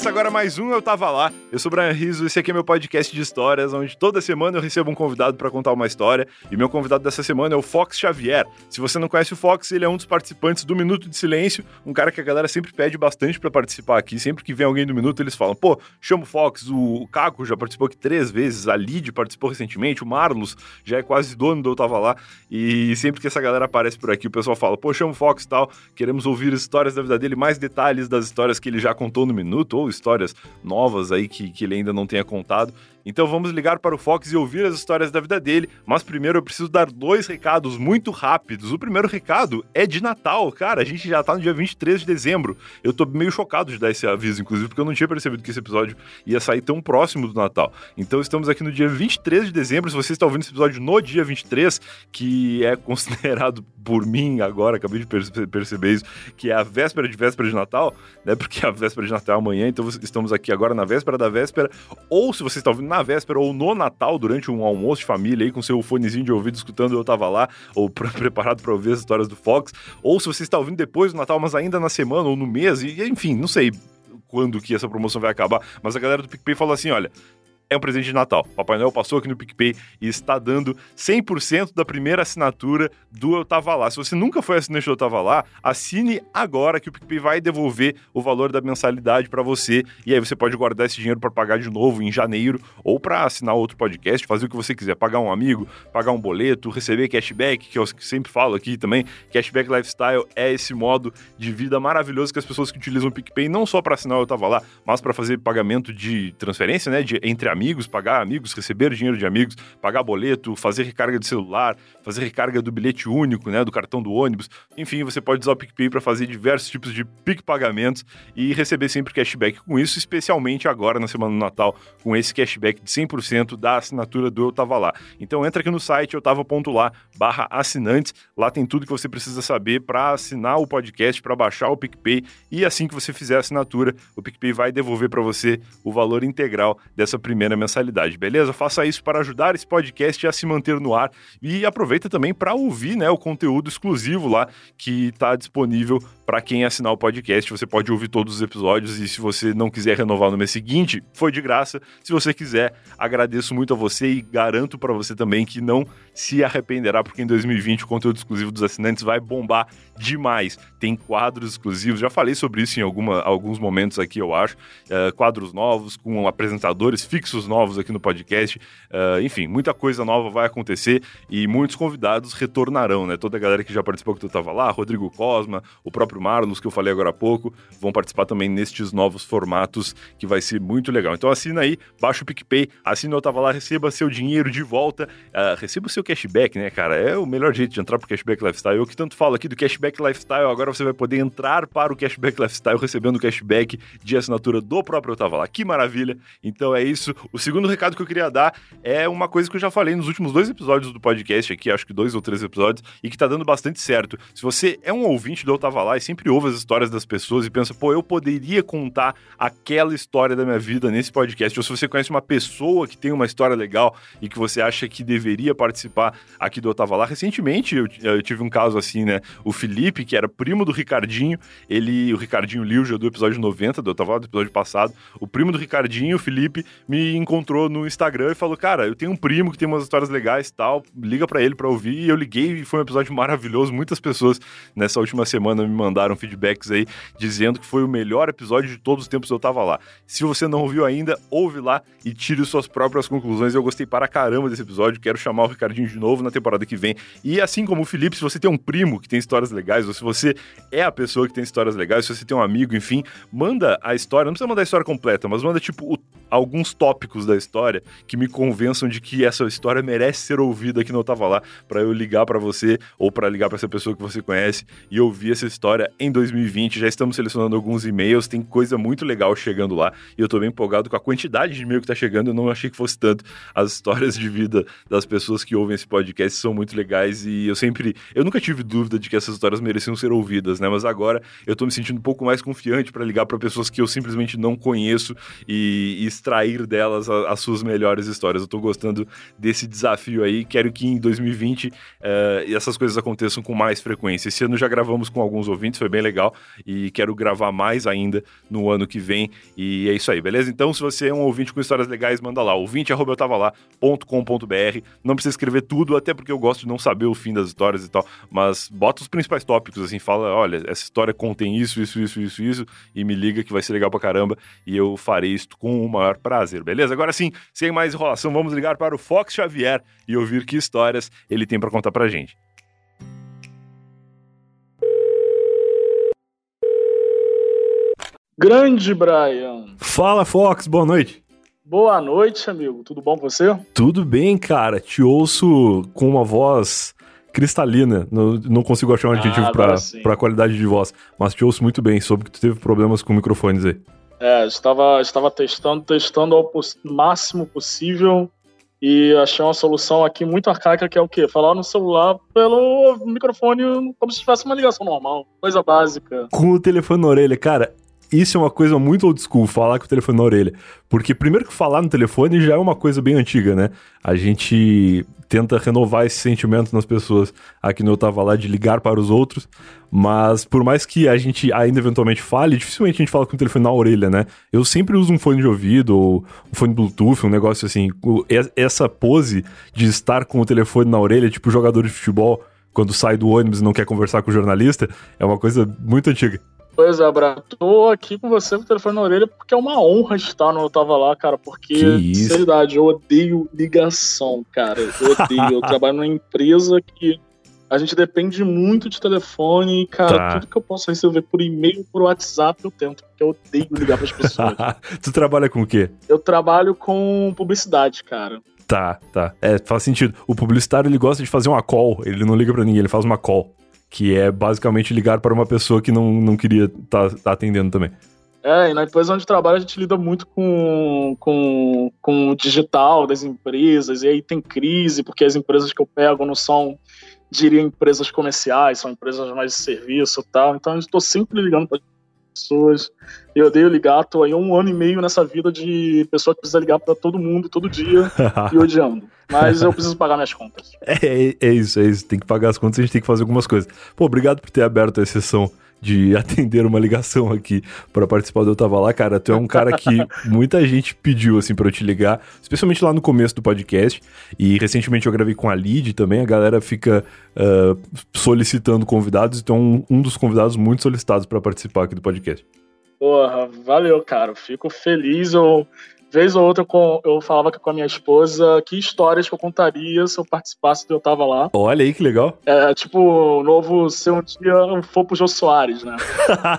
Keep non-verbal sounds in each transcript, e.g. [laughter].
Começa agora mais um Eu Tava Lá. Eu sou o Brian Rizzo, esse aqui é meu podcast de histórias, onde toda semana eu recebo um convidado para contar uma história. E meu convidado dessa semana é o Fox Xavier. Se você não conhece o Fox, ele é um dos participantes do Minuto de Silêncio, um cara que a galera sempre pede bastante para participar aqui. Sempre que vem alguém do Minuto, eles falam: pô, chama o Fox, o Caco já participou aqui três vezes, a Lid participou recentemente, o Marlos já é quase dono do Eu Tava Lá. E sempre que essa galera aparece por aqui, o pessoal fala: pô, chama o Fox e tal, queremos ouvir histórias da vida dele, mais detalhes das histórias que ele já contou no Minuto ou histórias novas aí que, que ele ainda não tenha contado. Então vamos ligar para o Fox e ouvir as histórias da vida dele. Mas primeiro eu preciso dar dois recados muito rápidos. O primeiro recado é de Natal, cara. A gente já tá no dia 23 de dezembro. Eu tô meio chocado de dar esse aviso, inclusive, porque eu não tinha percebido que esse episódio ia sair tão próximo do Natal. Então estamos aqui no dia 23 de dezembro. Se você está ouvindo esse episódio no dia 23, que é [laughs] considerado por mim agora, acabei de perceber isso, que é a véspera de véspera de Natal, né? Porque a véspera de Natal é amanhã, então estamos aqui agora na véspera da véspera. Ou se você está ouvindo na véspera ou no Natal, durante um almoço de família aí, com seu fonezinho de ouvido escutando Eu Tava Lá, ou [laughs] pra, preparado para ouvir as histórias do Fox, ou se você está ouvindo depois do Natal, mas ainda na semana ou no mês, e enfim, não sei quando que essa promoção vai acabar, mas a galera do PicPay falou assim, olha, é um presente de Natal. Papai Noel passou aqui no PicPay e está dando 100% da primeira assinatura do Eu Tava Lá. Se você nunca foi assinante do Eu Tava Lá, assine agora que o PicPay vai devolver o valor da mensalidade para você e aí você pode guardar esse dinheiro para pagar de novo em janeiro ou para assinar outro podcast, fazer o que você quiser, pagar um amigo, pagar um boleto, receber cashback, que eu sempre falo aqui também. Cashback Lifestyle é esse modo de vida maravilhoso que as pessoas que utilizam o PicPay não só para assinar o Eu Tava Lá, mas para fazer pagamento de transferência, né, de entre amigos amigos, pagar amigos, receber dinheiro de amigos, pagar boleto, fazer recarga de celular, fazer recarga do bilhete único, né, do cartão do ônibus. Enfim, você pode usar o PicPay para fazer diversos tipos de PIC pagamentos e receber sempre cashback com isso, especialmente agora na semana do Natal, com esse cashback de 100% da assinatura do Eu Tava Lá. Então entra aqui no site eutava.lá barra assinantes, lá tem tudo que você precisa saber para assinar o podcast, para baixar o PicPay e assim que você fizer a assinatura, o PicPay vai devolver para você o valor integral dessa primeira primeira mensalidade, beleza? Faça isso para ajudar esse podcast a se manter no ar e aproveita também para ouvir né, o conteúdo exclusivo lá que está disponível para quem assinar o podcast. Você pode ouvir todos os episódios e se você não quiser renovar no mês seguinte, foi de graça. Se você quiser, agradeço muito a você e garanto para você também que não se arrependerá, porque em 2020 o conteúdo exclusivo dos assinantes vai bombar demais. Tem quadros exclusivos, já falei sobre isso em alguma, alguns momentos aqui, eu acho. Uh, quadros novos, com apresentadores fixos novos aqui no podcast. Uh, enfim, muita coisa nova vai acontecer e muitos convidados retornarão, né? Toda a galera que já participou que tu estava lá, Rodrigo Cosma, o próprio Marlos, que eu falei agora há pouco, vão participar também nestes novos formatos, que vai ser muito legal. Então assina aí, baixa o PicPay, assina Eu Tava Lá, receba seu dinheiro de volta, uh, receba o seu cashback, né, cara? É o melhor jeito de entrar pro Cashback Lifestyle. Eu que tanto falo aqui do Cashback Lifestyle, agora você vai poder entrar para o Cashback Lifestyle recebendo cashback de assinatura do próprio Eu Tava Lá. Que maravilha! Então é isso. O segundo recado que eu queria dar é uma coisa que eu já falei nos últimos dois episódios do podcast aqui, acho que dois ou três episódios, e que tá dando bastante certo. Se você é um ouvinte do Eu Tava Lá e sempre ouve as histórias das pessoas e pensa, pô, eu poderia contar aquela história da minha vida nesse podcast. Ou se você conhece uma pessoa que tem uma história legal e que você acha que deveria participar aqui do Eu Tava Lá. Recentemente eu, eu tive um caso assim, né? O Felipe, que era primo do Ricardinho, ele, o Ricardinho Lilja do episódio 90, do Eu Tava Lá, do episódio passado, o primo do Ricardinho, o Felipe, me encontrou no Instagram e falou, cara, eu tenho um primo que tem umas histórias legais e tal, liga para ele para ouvir. E eu liguei e foi um episódio maravilhoso. Muitas pessoas nessa última semana me mandaram feedback feedbacks aí dizendo que foi o melhor episódio de todos os tempos eu tava lá. Se você não ouviu ainda, ouve lá e tire suas próprias conclusões. Eu gostei para caramba desse episódio, quero chamar o Ricardinho de novo na temporada que vem. E assim como o Felipe, se você tem um primo que tem histórias legais, ou se você é a pessoa que tem histórias legais, se você tem um amigo, enfim, manda a história, não precisa mandar a história completa, mas manda tipo o alguns tópicos da história que me convençam de que essa história merece ser ouvida no Eu Tava Lá, para eu ligar para você ou para ligar para essa pessoa que você conhece e ouvir essa história em 2020. Já estamos selecionando alguns e-mails, tem coisa muito legal chegando lá e eu tô bem empolgado com a quantidade de e-mail que tá chegando. Eu não achei que fosse tanto. As histórias de vida das pessoas que ouvem esse podcast são muito legais e eu sempre. Eu nunca tive dúvida de que essas histórias mereciam ser ouvidas, né? Mas agora eu tô me sentindo um pouco mais confiante para ligar para pessoas que eu simplesmente não conheço e, e extrair delas a, as suas melhores histórias. Eu tô gostando desse desafio aí. Quero que em 2020 uh, eh, essas coisas aconteçam com mais frequência. Esse ano já gravamos com alguns ouvintes, foi bem legal e quero gravar mais ainda no ano que vem. E é isso aí, beleza? Então, se você é um ouvinte com histórias legais, manda lá, ouvinte.com.br. Não precisa escrever tudo, até porque eu gosto de não saber o fim das histórias e tal, mas bota os principais tópicos, assim, fala, olha, essa história contém isso, isso, isso, isso, isso, e me liga que vai ser legal pra caramba, e eu farei isso com o maior prazer, beleza? Agora sim, sem mais enrolação, vamos ligar para o Fox Xavier e ouvir que histórias ele tem para contar pra gente. Grande Brian. Fala, Fox, boa noite. Boa noite, amigo. Tudo bom com você? Tudo bem, cara. Te ouço com uma voz cristalina. Não, não consigo achar um adjetivo ah, pra, pra qualidade de voz, mas te ouço muito bem. Soube que tu teve problemas com microfones aí. É, estava, estava testando, testando ao máximo possível e achei uma solução aqui muito arcaica que é o quê? Falar no celular pelo microfone como se tivesse uma ligação normal, coisa básica. Com o telefone na orelha, cara, isso é uma coisa muito old school, falar com o telefone na orelha. Porque primeiro que falar no telefone já é uma coisa bem antiga, né? A gente tenta renovar esse sentimento nas pessoas. Aqui no Eu Tava Lá de ligar para os outros. Mas por mais que a gente ainda eventualmente fale, dificilmente a gente fala com o telefone na orelha, né? Eu sempre uso um fone de ouvido ou um fone Bluetooth, um negócio assim. Essa pose de estar com o telefone na orelha, tipo jogador de futebol, quando sai do ônibus e não quer conversar com o jornalista, é uma coisa muito antiga. Pois é, Bra, tô aqui com você com o telefone na orelha porque é uma honra estar no Eu Tava Lá, cara, porque, sinceridade, eu odeio ligação, cara, eu odeio. eu [laughs] trabalho numa empresa que a gente depende muito de telefone e, cara, tá. tudo que eu posso receber por e-mail, por WhatsApp, eu tento, porque eu odeio ligar pras pessoas. [laughs] tu trabalha com o quê? Eu trabalho com publicidade, cara. Tá, tá. É, faz sentido. O publicitário, ele gosta de fazer uma call, ele não liga para ninguém, ele faz uma call que é basicamente ligar para uma pessoa que não, não queria estar tá, tá atendendo também. É, e na empresa onde trabalho a gente lida muito com, com, com o digital das empresas, e aí tem crise, porque as empresas que eu pego não são, diria, empresas comerciais, são empresas mais de serviço e tal, então eu estou sempre ligando para pessoas. Eu odeio ligar, tô aí um ano e meio nessa vida de pessoa que precisa ligar para todo mundo, todo dia, [laughs] e odiando. Mas eu preciso pagar minhas contas. É, é, é, isso, é isso. Tem que pagar as contas e a gente tem que fazer algumas coisas. Pô, obrigado por ter aberto a exceção de [laughs] atender uma ligação aqui para participar do Eu Tava Lá, cara. Tu é um cara que [laughs] muita gente pediu, assim, para eu te ligar, especialmente lá no começo do podcast. E recentemente eu gravei com a Lid também. A galera fica uh, solicitando convidados, então um, um dos convidados muito solicitados para participar aqui do podcast. Porra, valeu, cara. Fico feliz. Eu vez ou outra eu, eu falava com a minha esposa que histórias que eu contaria se eu participasse do Eu Tava Lá. Olha aí que legal. É, tipo, o novo se um dia for pro Jô Soares, né?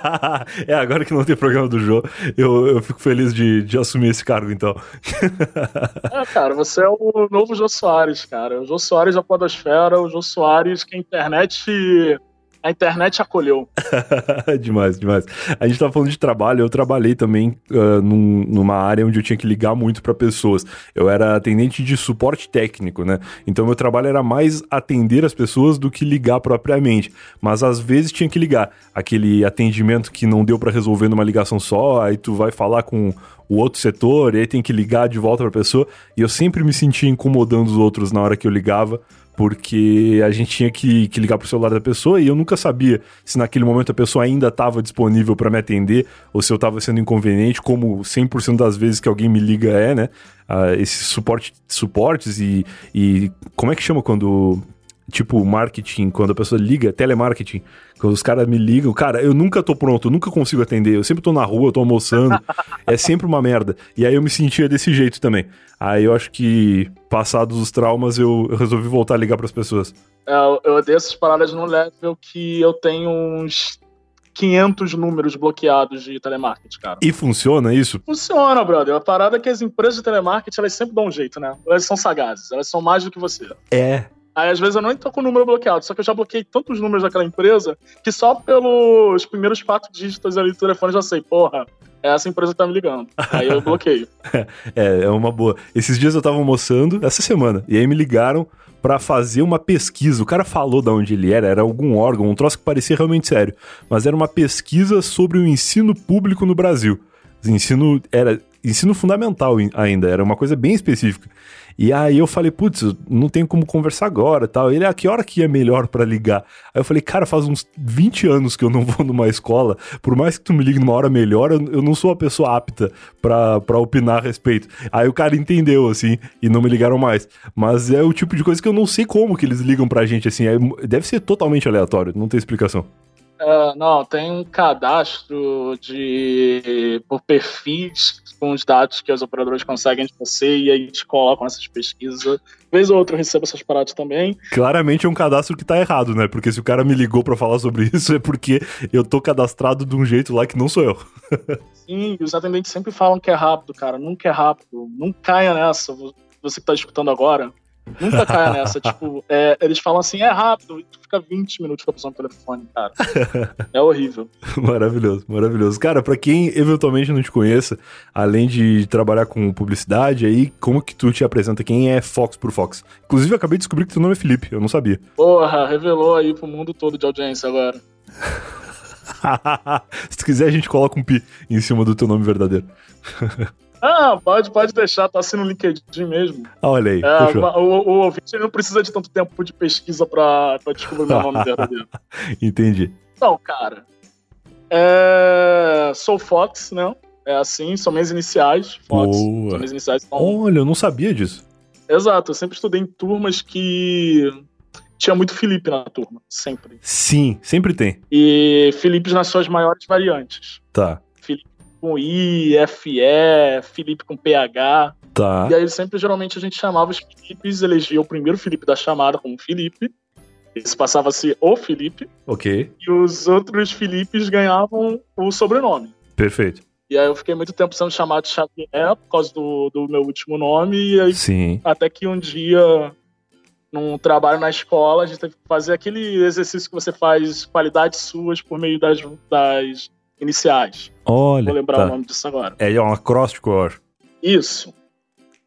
[laughs] é, agora que não tem programa do Jô, eu, eu fico feliz de, de assumir esse cargo, então. [laughs] é, cara, você é o novo Jô Soares, cara. O Jô Soares da Podosfera, o Jô Soares que a internet a internet acolheu. [laughs] demais, demais. A gente tava falando de trabalho, eu trabalhei também uh, num, numa área onde eu tinha que ligar muito para pessoas. Eu era atendente de suporte técnico, né? Então meu trabalho era mais atender as pessoas do que ligar propriamente. Mas às vezes tinha que ligar. Aquele atendimento que não deu para resolver numa ligação só, aí tu vai falar com o outro setor, e aí tem que ligar de volta pra pessoa. E eu sempre me sentia incomodando os outros na hora que eu ligava porque a gente tinha que, que ligar pro celular da pessoa e eu nunca sabia se naquele momento a pessoa ainda estava disponível para me atender ou se eu estava sendo inconveniente, como 100% das vezes que alguém me liga é, né? Uh, esses suporte, suportes e, e como é que chama quando tipo marketing, quando a pessoa liga, telemarketing, quando os caras me ligam, cara, eu nunca tô pronto, eu nunca consigo atender, eu sempre tô na rua, eu tô almoçando, [laughs] é sempre uma merda. E aí eu me sentia desse jeito também. Aí eu acho que, passados os traumas, eu, eu resolvi voltar a ligar para as pessoas. É, eu odeio essas paradas no level que eu tenho uns 500 números bloqueados de telemarketing, cara. E funciona isso? Funciona, brother. A parada é que as empresas de telemarketing, elas sempre dão um jeito, né? Elas são sagazes, elas são mais do que você. É. Aí, às vezes, eu nem tô com o número bloqueado, só que eu já bloqueei tantos números daquela empresa que só pelos primeiros quatro dígitos ali do telefone já sei, porra, é essa empresa tá me ligando. Aí eu bloqueio. [laughs] é, é uma boa. Esses dias eu tava almoçando, essa semana, e aí me ligaram para fazer uma pesquisa. O cara falou de onde ele era, era algum órgão, um troço que parecia realmente sério, mas era uma pesquisa sobre o ensino público no Brasil. Ensino era ensino fundamental ainda, era uma coisa bem específica. E aí eu falei, putz, não tenho como conversar agora tal. Ele, a ah, que hora que é melhor para ligar? Aí eu falei, cara, faz uns 20 anos que eu não [laughs] vou numa escola, por mais que tu me ligue numa hora melhor, eu, eu não sou a pessoa apta para opinar a respeito. Aí o cara entendeu, assim, e não me ligaram mais. Mas é o tipo de coisa que eu não sei como que eles ligam pra gente, assim, é, deve ser totalmente aleatório, não tem explicação. Uh, não, tem um cadastro de por perfis com os dados que os operadores conseguem de você e aí te colocam essas pesquisas. Vez ou outra eu recebo essas paradas também. Claramente é um cadastro que tá errado, né? Porque se o cara me ligou para falar sobre [laughs] isso é porque eu tô cadastrado de um jeito lá que não sou eu. [laughs] Sim, os atendentes sempre falam que é rápido, cara. Nunca é rápido. Não caia nessa. Você que tá escutando agora. Nunca caia nessa. [laughs] tipo, é, eles falam assim, é rápido, e tu fica 20 minutos com a pessoa no telefone, cara. [laughs] É horrível. maravilhoso, maravilhoso. Cara, pra quem eventualmente não te conheça, além de trabalhar com publicidade, aí, como que tu te apresenta? Quem é Fox por Fox? Inclusive, eu acabei de descobrir que teu nome é Felipe, eu não sabia. Porra, revelou aí pro mundo todo de audiência agora. [laughs] Se tu quiser, a gente coloca um pi em cima do teu nome verdadeiro. Ah, pode, pode deixar, tá assim no LinkedIn mesmo. Ah, olha aí. É, o, o, o, ouvinte não precisa de tanto tempo de pesquisa pra, pra descobrir meu nome verdadeiro. [laughs] Entendi. Então, cara. É... Sou Fox, né? É assim, são minhas iniciais. Fox. Boa. São minhas iniciais. Então... Olha, eu não sabia disso. Exato, eu sempre estudei em turmas que tinha muito Felipe na turma, sempre. Sim, sempre tem. E Felipe nas suas maiores variantes. Tá com I, FE, Felipe com PH. Tá. E aí sempre, geralmente, a gente chamava os Filipes, elegia o primeiro Felipe da chamada como Felipe. Esse passava a ser o Felipe. Ok. E os outros Filipes ganhavam o sobrenome. Perfeito. E aí eu fiquei muito tempo sendo chamado de Xavier por causa do, do meu último nome. E aí, Sim. até que um dia, num trabalho na escola, a gente teve que fazer aquele exercício que você faz qualidades suas por meio das, das iniciais. Olha. Vou lembrar tá. o nome disso agora. É, é um acróstico, eu acho. Isso.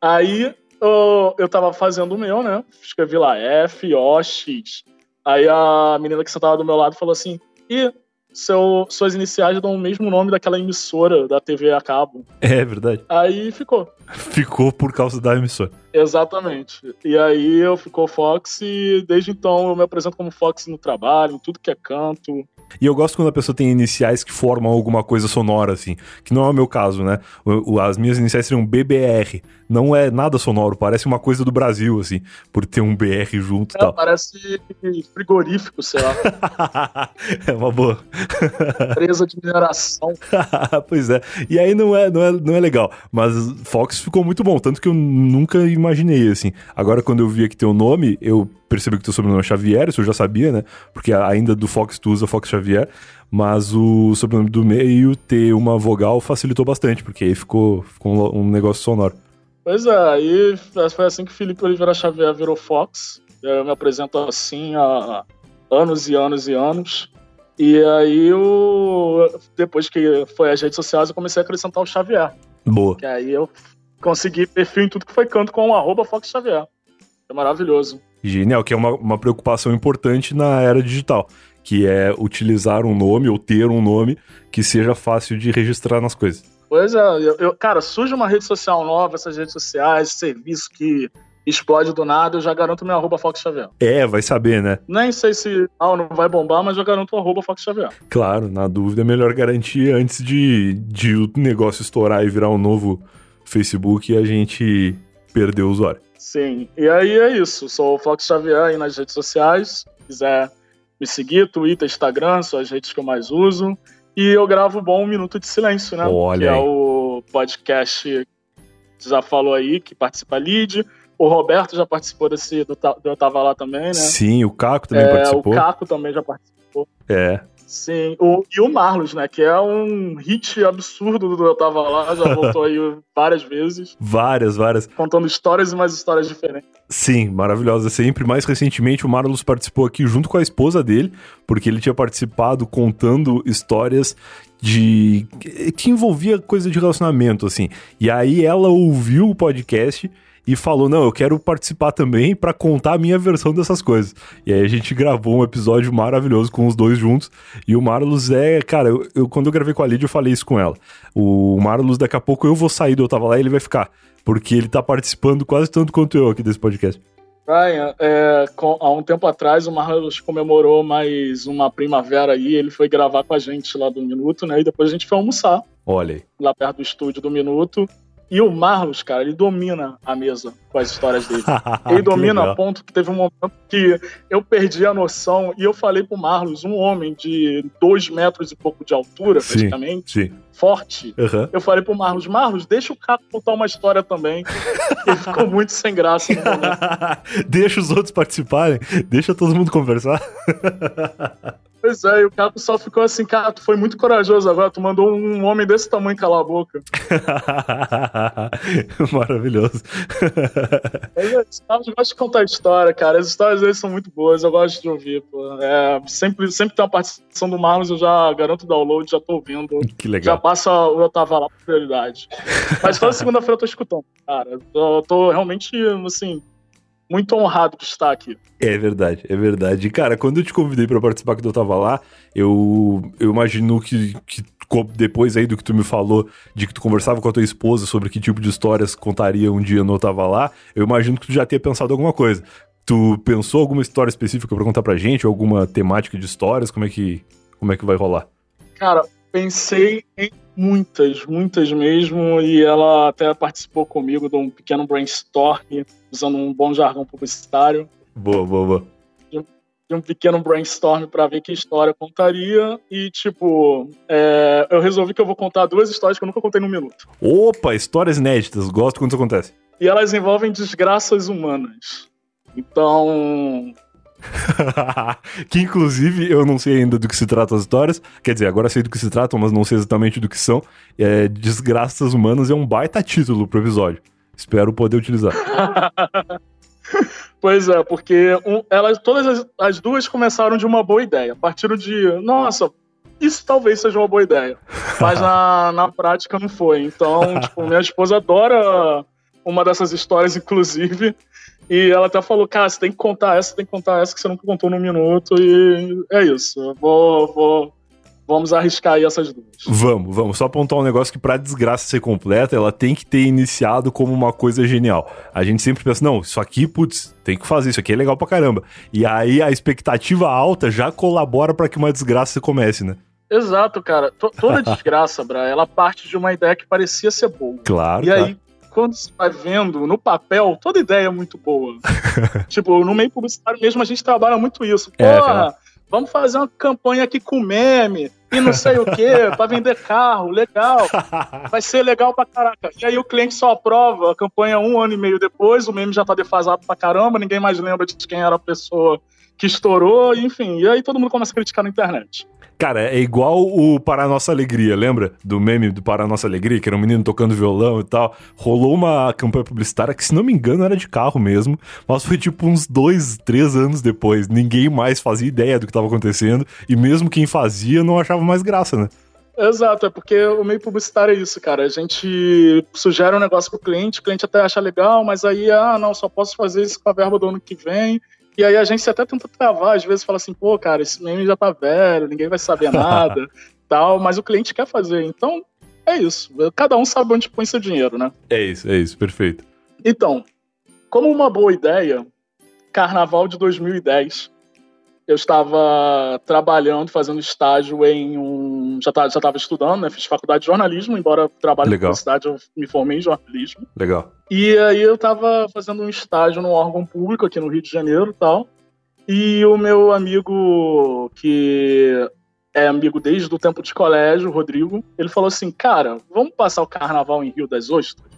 Aí eu, eu tava fazendo o meu, né? Escrevi lá F, O, X. Aí a menina que sentava do meu lado falou assim: e seu, suas iniciais dão o mesmo nome daquela emissora da TV a cabo. É verdade. Aí ficou. Ficou por causa da emissora. Exatamente. E aí eu ficou Fox e desde então eu me apresento como Fox no trabalho, em tudo que é canto. E eu gosto quando a pessoa tem iniciais que formam alguma coisa sonora, assim. Que não é o meu caso, né? O, o, as minhas iniciais seriam BBR. Não é nada sonoro, parece uma coisa do Brasil, assim, por ter um BR junto e é, tal. Parece frigorífico, sei lá. [laughs] é uma boa. Empresa de mineração. [laughs] pois é. E aí não é, não, é, não é legal. Mas Fox ficou muito bom, tanto que eu nunca imaginei, assim. Agora, quando eu vi aqui teu nome, eu percebi que teu sobrenome é Xavier, isso eu já sabia, né? Porque ainda do Fox tu usa Fox Xavier, mas o sobrenome do meio ter uma vogal facilitou bastante, porque aí ficou, ficou um negócio sonoro. Pois é, aí foi assim que Felipe Oliveira Xavier virou Fox. Eu me apresento assim há anos e anos e anos. E aí, eu, depois que foi as redes sociais, eu comecei a acrescentar o Xavier. Boa. Que aí eu consegui perfil em tudo que foi canto com o arroba Fox Xavier. É maravilhoso. Genial, que é uma, uma preocupação importante na era digital, que é utilizar um nome ou ter um nome que seja fácil de registrar nas coisas. Pois é, eu, eu, cara, surge uma rede social nova, essas redes sociais, serviço que explode do nada, eu já garanto meu arroba Fox Xavier. É, vai saber, né? Nem sei se ah, não vai bombar, mas eu garanto o arroba Fox Xavier. Claro, na dúvida é melhor garantir antes de, de o negócio estourar e virar um novo Facebook e a gente perder o usuário. Sim, e aí é isso. Sou o Fox Xavier aí nas redes sociais. Se quiser me seguir, Twitter, Instagram, são as redes que eu mais uso. E eu gravo bom Um Minuto de Silêncio, né? Olha que é aí. é o podcast que já falou aí, que participa Lid. O Roberto já participou desse, do, do Eu Tava Lá também, né? Sim, o Caco também é, participou. O Caco também já participou. É. Sim, o, e o Marlos, né? Que é um hit absurdo do Eu Tava Lá, já [laughs] voltou aí várias vezes. Várias, várias. Contando histórias e mais histórias diferentes. Sim, maravilhosa sempre. Mais recentemente, o Marlos participou aqui junto com a esposa dele, porque ele tinha participado contando histórias de. que envolvia coisa de relacionamento, assim. E aí ela ouviu o podcast e falou: Não, eu quero participar também para contar a minha versão dessas coisas. E aí a gente gravou um episódio maravilhoso com os dois juntos. E o Marlos é, cara, eu, eu quando eu gravei com a Lídia, eu falei isso com ela. O Marlos, daqui a pouco eu vou sair do Eu Tava Lá e ele vai ficar. Porque ele tá participando quase tanto quanto eu aqui desse podcast. Brian, é, com, há um tempo atrás o Marlos comemorou mais uma primavera aí, ele foi gravar com a gente lá do Minuto, né? E depois a gente foi almoçar. Olha aí. Lá perto do estúdio do Minuto. E o Marlos, cara, ele domina a mesa com as histórias dele. [laughs] Ele domina a ponto que teve um momento que eu perdi a noção e eu falei pro Marlos, um homem de dois metros e pouco de altura, Sim, praticamente, sim. forte. Aham. Eu falei pro Marlos, Marlos, deixa o Caco contar uma história também. [laughs] ele ficou muito sem graça no momento. [laughs] deixa os outros participarem, deixa todo mundo conversar. Pois é, e o Caco só ficou assim, cara, tu foi muito corajoso agora, tu mandou um homem desse tamanho calar a boca. [laughs] Maravilhoso. [laughs] É, eu gosto de contar história, cara. As histórias deles são muito boas, eu gosto de ouvir, pô. É, sempre, sempre tem uma participação do Marlos, eu já garanto o download, já tô ouvindo. Que Já legal. passa o Eu Tava Lá prioridade. Mas toda segunda-feira eu tô escutando, cara. Eu tô, tô realmente, assim, muito honrado de estar aqui. É verdade, é verdade. Cara, quando eu te convidei pra participar que eu tava lá, eu, eu imagino que, que depois aí do que tu me falou, de que tu conversava com a tua esposa sobre que tipo de histórias contaria um dia no Eu Tava Lá, eu imagino que tu já tenha pensado alguma coisa. Tu pensou alguma história específica pra contar pra gente? Alguma temática de histórias? Como é que, como é que vai rolar? Cara, pensei em muitas, muitas mesmo, e ela até participou comigo de um pequeno brainstorm, usando um bom jargão publicitário, Boa, boa, boa. de um pequeno brainstorm para ver que história eu contaria, e tipo, é, eu resolvi que eu vou contar duas histórias que eu nunca contei num minuto. Opa, histórias inéditas. Gosto quando isso acontece. E elas envolvem desgraças humanas. Então, [laughs] que inclusive eu não sei ainda do que se tratam as histórias. Quer dizer, agora sei do que se tratam, mas não sei exatamente do que são. É, Desgraças Humanas é um baita título pro episódio. Espero poder utilizar. [laughs] Pois é, porque um- elas, todas as, as duas começaram de uma boa ideia. Partiram de, nossa, isso talvez seja uma boa ideia. Mas na, [laughs] na prática não foi. Então, tipo, minha esposa adora uma dessas histórias, inclusive. E ela até falou, cara, você tem que contar essa, tem que contar essa que você nunca contou num minuto. E é isso. Eu vou, vou, vamos arriscar aí essas duas. Vamos, vamos. Só apontar um negócio que pra desgraça ser completa, ela tem que ter iniciado como uma coisa genial. A gente sempre pensa, não, isso aqui, putz, tem que fazer, isso aqui é legal pra caramba. E aí a expectativa alta já colabora pra que uma desgraça comece, né? Exato, cara. To- toda [laughs] desgraça, Bra, ela parte de uma ideia que parecia ser boa. Claro. E claro. aí, quando você vai vendo no papel, toda ideia é muito boa. [laughs] tipo, no meio publicitário mesmo, a gente trabalha muito isso. É, Porra, cara. vamos fazer uma campanha aqui com meme e não sei o quê, [laughs] pra vender carro, legal. Vai ser legal pra caraca. E aí o cliente só aprova a campanha um ano e meio depois, o meme já tá defasado pra caramba, ninguém mais lembra de quem era a pessoa que estourou, enfim. E aí todo mundo começa a criticar na internet. Cara, é igual o Para a Nossa Alegria, lembra? Do meme do Para a Nossa Alegria, que era um menino tocando violão e tal. Rolou uma campanha publicitária que, se não me engano, era de carro mesmo. Mas foi tipo uns dois, três anos depois. Ninguém mais fazia ideia do que estava acontecendo. E mesmo quem fazia não achava mais graça, né? Exato, é porque o meio publicitário é isso, cara. A gente sugere um negócio pro cliente, o cliente até acha legal, mas aí, ah, não, só posso fazer isso com a verba do ano que vem. E aí a gente até tenta travar, às vezes fala assim, pô, cara, esse meme já tá velho, ninguém vai saber [laughs] nada, tal, mas o cliente quer fazer. Então, é isso. Cada um sabe onde põe seu dinheiro, né? É isso, é isso, perfeito. Então, como uma boa ideia, carnaval de 2010, eu estava trabalhando, fazendo estágio em um. Já estava já tava estudando, né? Fiz faculdade de jornalismo, embora trabalhe Legal. na universidade, eu me formei em jornalismo. Legal. E aí eu estava fazendo um estágio num órgão público aqui no Rio de Janeiro e tal. E o meu amigo, que é amigo desde o tempo de colégio, o Rodrigo, ele falou assim: Cara, vamos passar o carnaval em Rio das Ostras?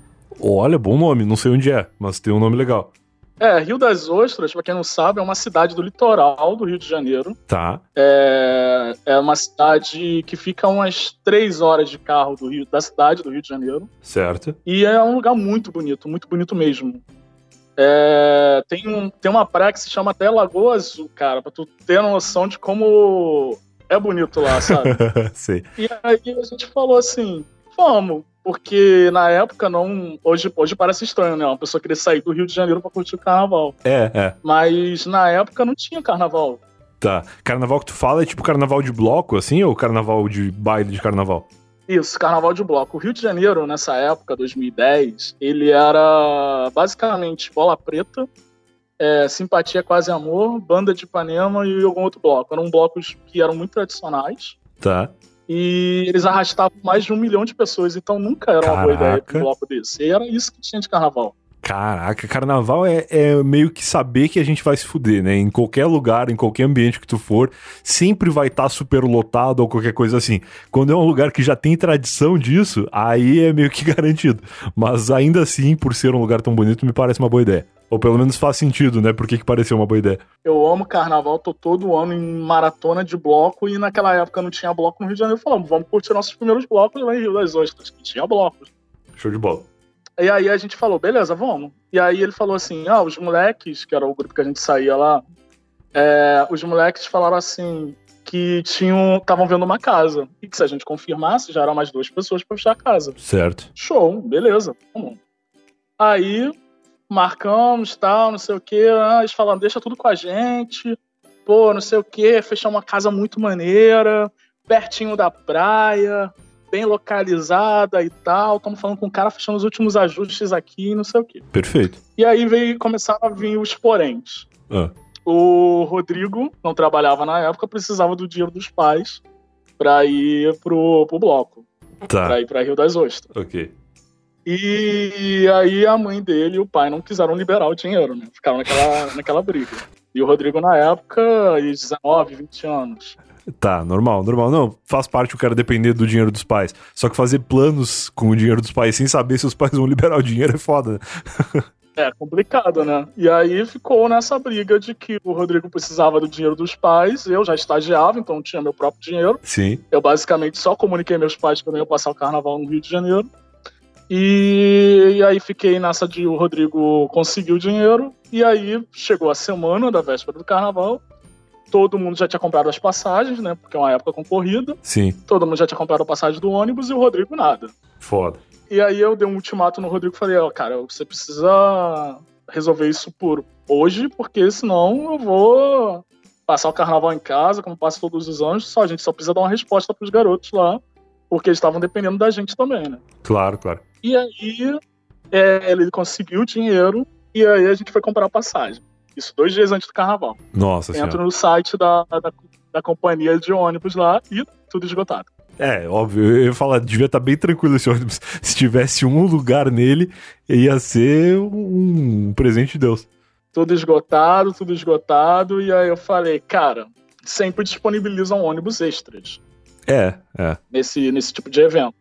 Olha, bom nome, não sei onde é, mas tem um nome legal. É, Rio das Ostras, pra quem não sabe, é uma cidade do litoral do Rio de Janeiro. Tá. É, é uma cidade que fica umas três horas de carro do Rio, da cidade do Rio de Janeiro. Certo. E é um lugar muito bonito, muito bonito mesmo. É, tem, um, tem uma praia que se chama até Lagoa Azul, cara, pra tu ter noção de como é bonito lá, sabe? [laughs] Sei. E aí a gente falou assim, vamos. Porque na época não. Hoje, hoje parece estranho, né? Uma pessoa querer sair do Rio de Janeiro pra curtir o carnaval. É, é. Mas na época não tinha carnaval. Tá. Carnaval que tu fala é tipo carnaval de bloco, assim, ou carnaval de baile de carnaval? Isso, carnaval de bloco. O Rio de Janeiro, nessa época, 2010, ele era basicamente bola preta, é, simpatia quase amor, banda de Ipanema e algum outro bloco. Eram blocos que eram muito tradicionais. Tá. E eles arrastavam mais de um milhão de pessoas, então nunca era uma boa ideia Caraca. um bloco desse. E era isso que tinha de carnaval. Caraca, carnaval é, é meio que saber que a gente vai se fuder, né? Em qualquer lugar, em qualquer ambiente que tu for, sempre vai estar super lotado ou qualquer coisa assim. Quando é um lugar que já tem tradição disso, aí é meio que [laughs] garantido. Mas ainda assim, por ser um lugar tão bonito, me parece uma boa ideia. Ou pelo menos faz sentido, né? Por que, que pareceu uma boa ideia? Eu amo carnaval, tô todo ano em maratona de bloco e naquela época não tinha bloco no Rio de Janeiro. Falamos, vamos curtir nossos primeiros blocos lá em Rio das Ostras, que tinha blocos. Show de bola. E aí a gente falou, beleza, vamos. E aí ele falou assim, ah, os moleques, que era o grupo que a gente saía lá, é, os moleques falaram assim que tinham, estavam vendo uma casa e que se a gente confirmasse já eram mais duas pessoas para fechar a casa. Certo. Show, beleza, vamos. Aí marcamos, tal, não sei o que, ah, eles falando, deixa tudo com a gente, pô, não sei o que, fechar uma casa muito maneira, pertinho da praia, bem localizada e tal. Estamos falando com o cara fechando os últimos ajustes aqui, não sei o que. Perfeito. E aí veio começaram a vir os poréns. Ah, O Rodrigo não trabalhava na época, precisava do dinheiro dos pais para ir pro, pro bloco, tá. para ir para Rio das Ostras. Ok. E aí a mãe dele e o pai não quiseram liberar o dinheiro, né? Ficaram naquela, naquela briga. E o Rodrigo, na época, de 19, 20 anos. Tá, normal, normal. Não, faz parte o cara depender do dinheiro dos pais. Só que fazer planos com o dinheiro dos pais sem saber se os pais vão liberar o dinheiro é foda. né? É complicado, né? E aí ficou nessa briga de que o Rodrigo precisava do dinheiro dos pais, eu já estagiava, então tinha meu próprio dinheiro. Sim. Eu basicamente só comuniquei meus pais que eu ia passar o carnaval no Rio de Janeiro. E, e aí fiquei nessa de o Rodrigo conseguiu o dinheiro. E aí chegou a semana da véspera do carnaval. Todo mundo já tinha comprado as passagens, né? Porque é uma época concorrida. Sim. Todo mundo já tinha comprado a passagem do ônibus e o Rodrigo nada. Foda. E aí eu dei um ultimato no Rodrigo e falei, ó, cara, você precisa resolver isso por hoje, porque senão eu vou passar o carnaval em casa, como passo todos os anos, só a gente só precisa dar uma resposta pros garotos lá, porque eles estavam dependendo da gente também, né? Claro, claro. E aí é, ele conseguiu o dinheiro e aí a gente foi comprar a passagem. Isso dois dias antes do carnaval. Nossa Entro senhora. no site da, da, da companhia de ônibus lá e tudo esgotado. É, óbvio, eu ia falar, devia estar bem tranquilo esse ônibus. [laughs] Se tivesse um lugar nele, ia ser um presente de Deus. tudo esgotado, tudo esgotado. E aí eu falei, cara, sempre disponibilizam ônibus extras É, é. nesse, nesse tipo de evento.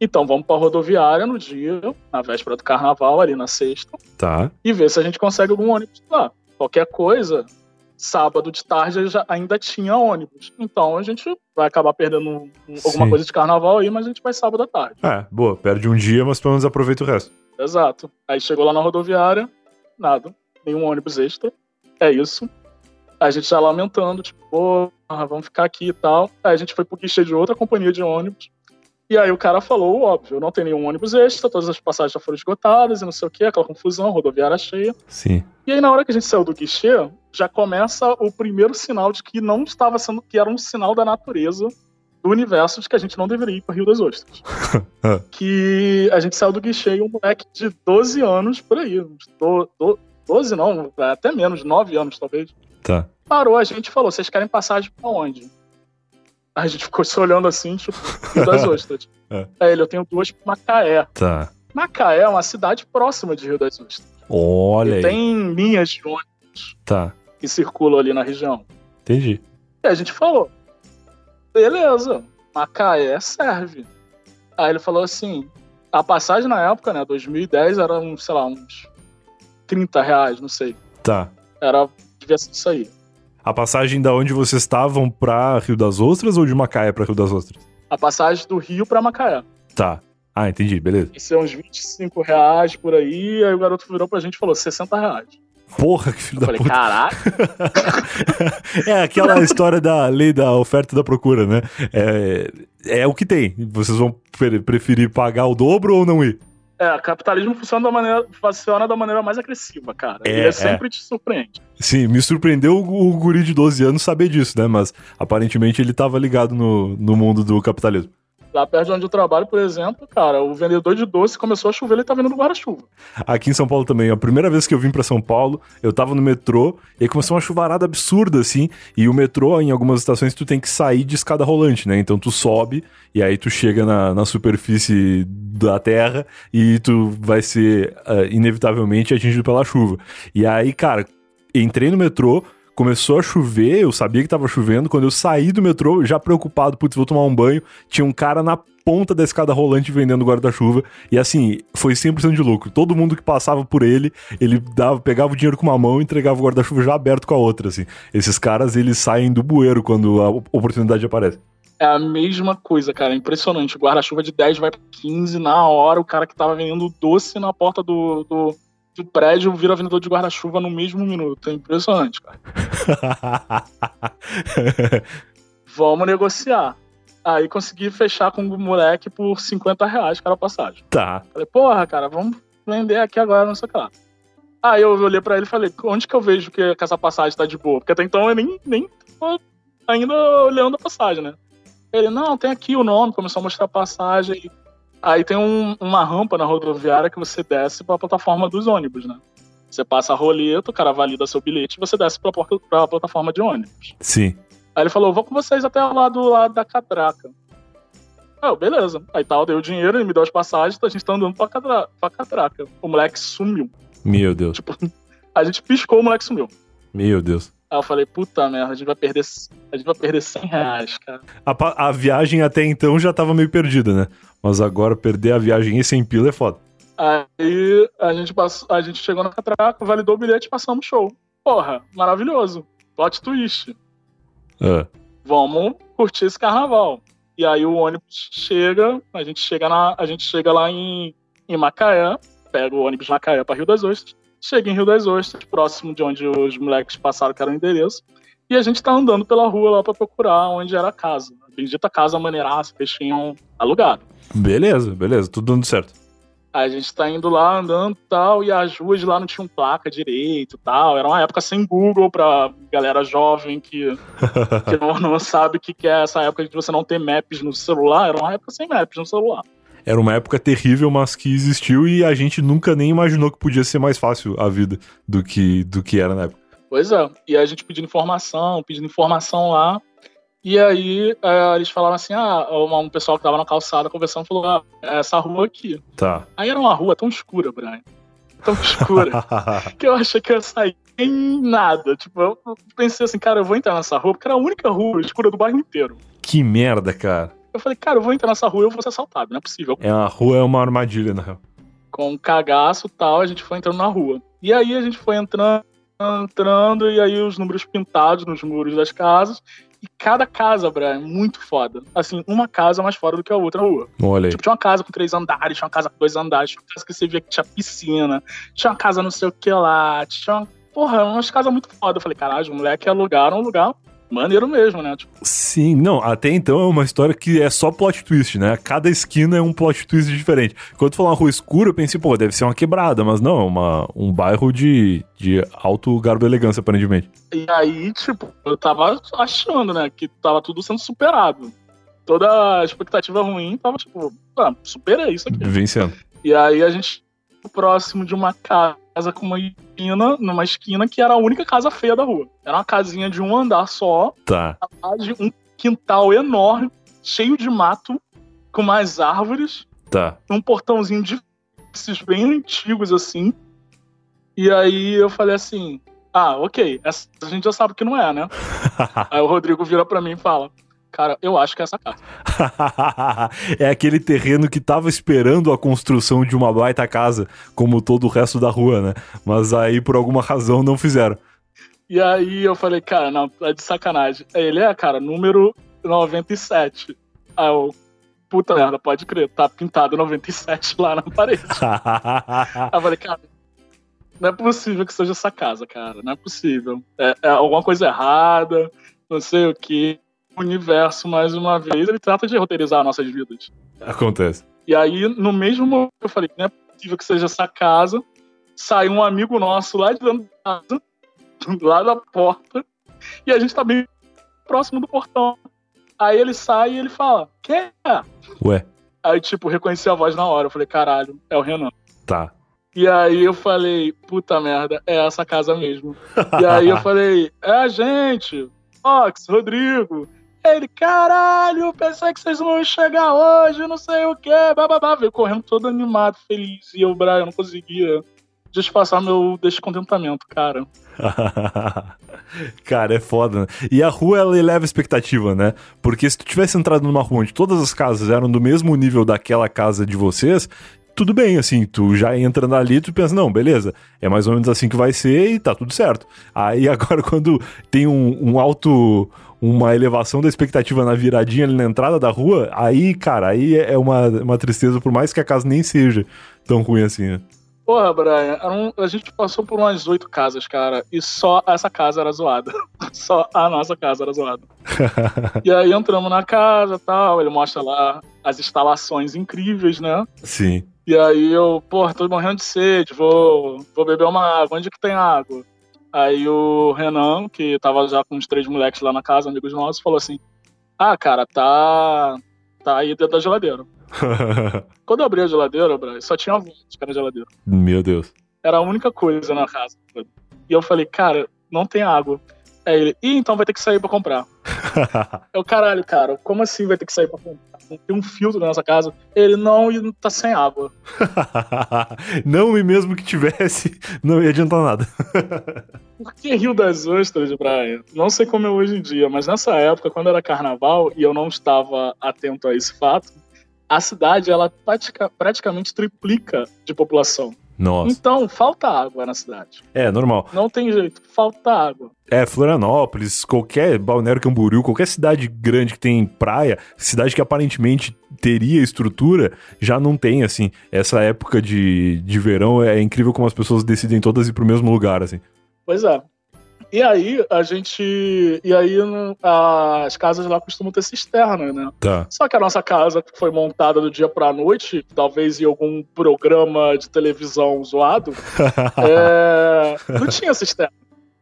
Então vamos pra rodoviária no dia, na véspera do carnaval, ali na sexta, Tá. e ver se a gente consegue algum ônibus lá. Qualquer coisa, sábado de tarde já ainda tinha ônibus. Então a gente vai acabar perdendo um- alguma Sim. coisa de carnaval aí, mas a gente vai sábado à tarde. É, boa. Perde um dia, mas pelo menos aproveita o resto. Exato. Aí chegou lá na rodoviária, nada, nenhum ônibus extra. É isso. A gente já lamentando, tipo, ah, vamos ficar aqui e tal. Aí a gente foi pro guichê de outra companhia de ônibus. E aí o cara falou, óbvio, não tem nenhum ônibus extra, todas as passagens já foram esgotadas e não sei o que, aquela confusão, rodoviária cheia. Sim. E aí na hora que a gente saiu do guichê, já começa o primeiro sinal de que não estava sendo, que era um sinal da natureza do universo de que a gente não deveria ir para Rio das Ostras. [laughs] Ah. que a gente saiu do guichê e um moleque de 12 anos, por aí, do, do, 12 não, até menos, 9 anos talvez, Tá. parou a gente e falou, vocês querem passagem pra onde? Aí a gente ficou se olhando assim, tipo, Rio das [laughs] Ostras. É. Aí ele, eu tenho duas pra Macaé. Tá. Macaé é uma cidade próxima de Rio das Ostras. Olha aí. tem linhas de ônibus Tá. que circulam ali na região. Entendi. E a gente falou, beleza, Macaé serve. Aí ele falou assim, a passagem na época, né, 2010, era uns, sei lá, uns 30 reais, não sei. Tá. Era, ser isso aí. A passagem da onde vocês estavam pra Rio das Ostras ou de Macaé pra Rio das Ostras? A passagem do Rio pra Macaé. Tá. Ah, entendi, beleza. Isso é uns 25 reais por aí, aí o garoto virou pra gente e falou 60 reais. Porra, que filho Eu da falei, puta. caraca, [laughs] é aquela história da lei da oferta e da procura, né? É, é o que tem. Vocês vão pre- preferir pagar o dobro ou não ir? É, capitalismo funciona da maneira, funciona da maneira mais agressiva, cara. É, Ele é. sempre te surpreende. Sim, me surpreendeu o, o guri de 12 anos saber disso, né? Mas aparentemente ele tava ligado no, no mundo do capitalismo. Lá perto de onde eu trabalho, por exemplo, cara, o vendedor de doce começou a chover, ele tá vendendo guarda-chuva. Aqui em São Paulo também, a primeira vez que eu vim pra São Paulo, eu tava no metrô e aí começou uma chuvarada absurda, assim. E o metrô, em algumas estações, tu tem que sair de escada rolante, né? Então tu sobe e aí tu chega na, na superfície da terra e tu vai ser ah, inevitavelmente atingido pela chuva. E aí, cara, entrei no metrô. Começou a chover, eu sabia que tava chovendo. Quando eu saí do metrô, já preocupado, putz, vou tomar um banho. Tinha um cara na ponta da escada rolante vendendo guarda-chuva. E assim, foi 100% de lucro. Todo mundo que passava por ele, ele dava, pegava o dinheiro com uma mão e entregava o guarda-chuva já aberto com a outra, assim. Esses caras, eles saem do bueiro quando a oportunidade aparece. É a mesma coisa, cara. é Impressionante. O guarda-chuva de 10 vai pra 15 na hora. O cara que tava vendendo doce na porta do, do, do prédio vira vendedor de guarda-chuva no mesmo minuto. É impressionante, cara. [laughs] Vamos negociar. Aí consegui fechar com o moleque por 50 reais cada passagem. tá. Falei, porra, cara, vamos vender aqui agora, não sei o que lá. Aí eu olhei pra ele e falei, onde que eu vejo que, que essa passagem tá de boa? Porque até então eu nem, nem tava ainda olhando a passagem, né? Ele, não, tem aqui o nome, começou a mostrar a passagem. Aí tem um- uma rampa na rodoviária que você desce pra plataforma dos ônibus, né? Você passa a roleta, o cara valida seu bilhete e você desce pra, porta, pra plataforma de ônibus. Sim. Aí ele falou, vou com vocês até lá do lado da catraca. Eu, beleza. Aí tal, dei o dinheiro, ele me deu as passagens, a gente tá andando pra, cadra- pra catraca. O moleque sumiu. Meu Deus. Tipo, [laughs] a gente piscou, o moleque sumiu. Meu Deus. Aí eu falei, puta merda, a gente vai perder, a gente vai perder 100 reais, cara. A, a viagem até então já tava meio perdida, né? Mas agora perder a viagem e sem pila é foda. Aí a gente, passou, a gente chegou na catraca, validou o bilhete e passamos show. Porra, maravilhoso. Plot twist. Ah, vamos curtir esse carnaval. E aí o ônibus chega, a gente chega, na, a gente chega lá em, em Macaé, pega o ônibus de Macaé para Rio das Ostras, chega em Rio das Ostras, próximo de onde os moleques passaram, que era o endereço, e a gente tá andando pela rua lá para procurar onde era a casa. A bendita casa maneiraça que eles tinham alugado. Beleza, beleza, tudo dando certo. A gente tá indo lá, andando e tal, e as ruas lá não tinham placa direito e tal. Era uma época sem Google pra galera jovem que, [laughs] que não, não sabe o que, que é essa época de você não ter maps no celular. Era uma época sem maps no celular. Era uma época terrível, mas que existiu e a gente nunca nem imaginou que podia ser mais fácil a vida do que, do que era na época. Pois é. E a gente pedindo informação, pedindo informação lá. E aí eh, eles falaram assim: ah, um pessoal que tava na calçada conversando falou: ah, é essa rua aqui. Tá. Aí era uma rua tão escura, Brian. Tão escura. [laughs] que eu achei que eu ia sair em nada. Tipo, eu pensei assim, cara, eu vou entrar nessa rua, porque era a única rua escura do bairro inteiro. que merda, cara. Eu falei, cara, eu vou entrar nessa rua e eu vou ser assaltado, não é possível. É uma rua, é uma armadilha, na real. Com um cagaço e tal, a gente foi entrando na rua. E aí a gente foi entrando, entrando, e aí os números pintados nos muros das casas. E cada casa, Brian, muito foda. Assim, uma casa mais fora do que a outra rua. Olha aí. Tipo, tinha uma casa com três andares, tinha uma casa com dois andares, tinha uma casa que você via que tinha piscina, tinha uma casa não sei o que lá, tinha uma... Porra, umas casas muito foda. Eu falei, caralho, os moleques alugaram um lugar maneiro mesmo, né? Tipo, Sim, não, até então é uma história que é só plot twist, né? Cada esquina é um plot twist diferente. Quando tu falou uma rua escura, eu pensei, pô, deve ser uma quebrada, mas não, é uma, um bairro de, de alto garbo e elegância, aparentemente. E aí, tipo, eu tava achando, né, que tava tudo sendo superado. Toda a expectativa ruim tava, tipo, ah, superei isso aqui. Vencendo. E aí a gente próximo de uma casa com uma esquina, numa esquina que era a única casa feia da rua. Era uma casinha de um andar só, Tá. de um quintal enorme, cheio de mato, com mais árvores, Tá. um portãozinho de esses bem antigos assim. E aí eu falei assim: "Ah, OK, essa a gente já sabe que não é, né?" [laughs] Aí o Rodrigo vira pra mim e fala: Cara, eu acho que é essa casa. [laughs] é aquele terreno que tava esperando a construção de uma baita casa, como todo o resto da rua, né? Mas aí, por alguma razão, não fizeram. E aí eu falei, cara, não, é de sacanagem. Aí ele é, cara, número 97. Aí eu, puta merda, pode crer, tá pintado 97 lá na parede. [laughs] aí eu falei, cara, não é possível que seja essa casa, cara. Não é possível. É, é alguma coisa errada, não sei o que. Universo, mais uma vez, ele trata de roteirizar nossas vidas. Acontece. E aí, no mesmo momento, eu falei, não é possível que seja essa casa. Sai um amigo nosso lá de dentro da casa, [laughs] lá da porta, e a gente tá bem próximo do portão. Aí ele sai e ele fala, quem é? Ué. Aí, tipo, reconheci a voz na hora. Eu falei, caralho, é o Renan. Tá. E aí eu falei, puta merda, é essa casa mesmo. [laughs] e aí eu falei, é a gente, Fox, Rodrigo. Ele, caralho, pensei que vocês vão chegar hoje, não sei o que, bababá. Veio correndo todo animado, feliz. E eu, Brian, não conseguia disfarçar meu descontentamento, cara. [laughs] cara, é foda, né? E a rua, ela eleva a expectativa, né? Porque se tu tivesse entrado numa rua onde todas as casas eram do mesmo nível daquela casa de vocês, tudo bem, assim, tu já entra ali, tu pensa, não, beleza, é mais ou menos assim que vai ser e tá tudo certo. Aí [laughs] agora, quando tem um, um alto uma elevação da expectativa na viradinha ali na entrada da rua, aí, cara, aí é uma, uma tristeza, por mais que a casa nem seja tão ruim assim, né? Porra, Brian, a gente passou por umas oito casas, cara, e só essa casa era zoada. [laughs] só a nossa casa era zoada. [laughs] e aí entramos na casa tal, ele mostra lá as instalações incríveis, né? Sim. E aí eu, porra, tô morrendo de sede, vou, vou beber uma água. Onde que tem água? Aí o Renan, que tava já com os três moleques lá na casa, amigos nossos, falou assim: Ah, cara, tá. tá aí dentro da geladeira. [laughs] Quando eu abri a geladeira, só tinha vodka na geladeira. Meu Deus. Era a única coisa na casa. E eu falei, cara, não tem água. Aí ele, Ih, então vai ter que sair pra comprar. [laughs] eu, caralho, cara, como assim vai ter que sair pra comprar? Tem um filtro nessa casa. Ele, não, e tá sem água. [laughs] não, e mesmo que tivesse, não ia adiantar nada. [laughs] Por que Rio das Ostras, Brian? Não sei como é hoje em dia, mas nessa época, quando era carnaval e eu não estava atento a esse fato, a cidade, ela pratica, praticamente triplica de população. Nossa. Então, falta água na cidade. É, normal. Não tem jeito, falta água. É, Florianópolis, qualquer Balneário Camboriú, qualquer cidade grande que tem praia, cidade que aparentemente teria estrutura, já não tem, assim. Essa época de, de verão é incrível como as pessoas decidem todas ir pro mesmo lugar, assim. Pois é. E aí, a gente. E aí, as casas lá costumam ter cisterna, né? Tá. Só que a nossa casa foi montada do dia pra noite, talvez em algum programa de televisão zoado, [laughs] é... não tinha cisterna.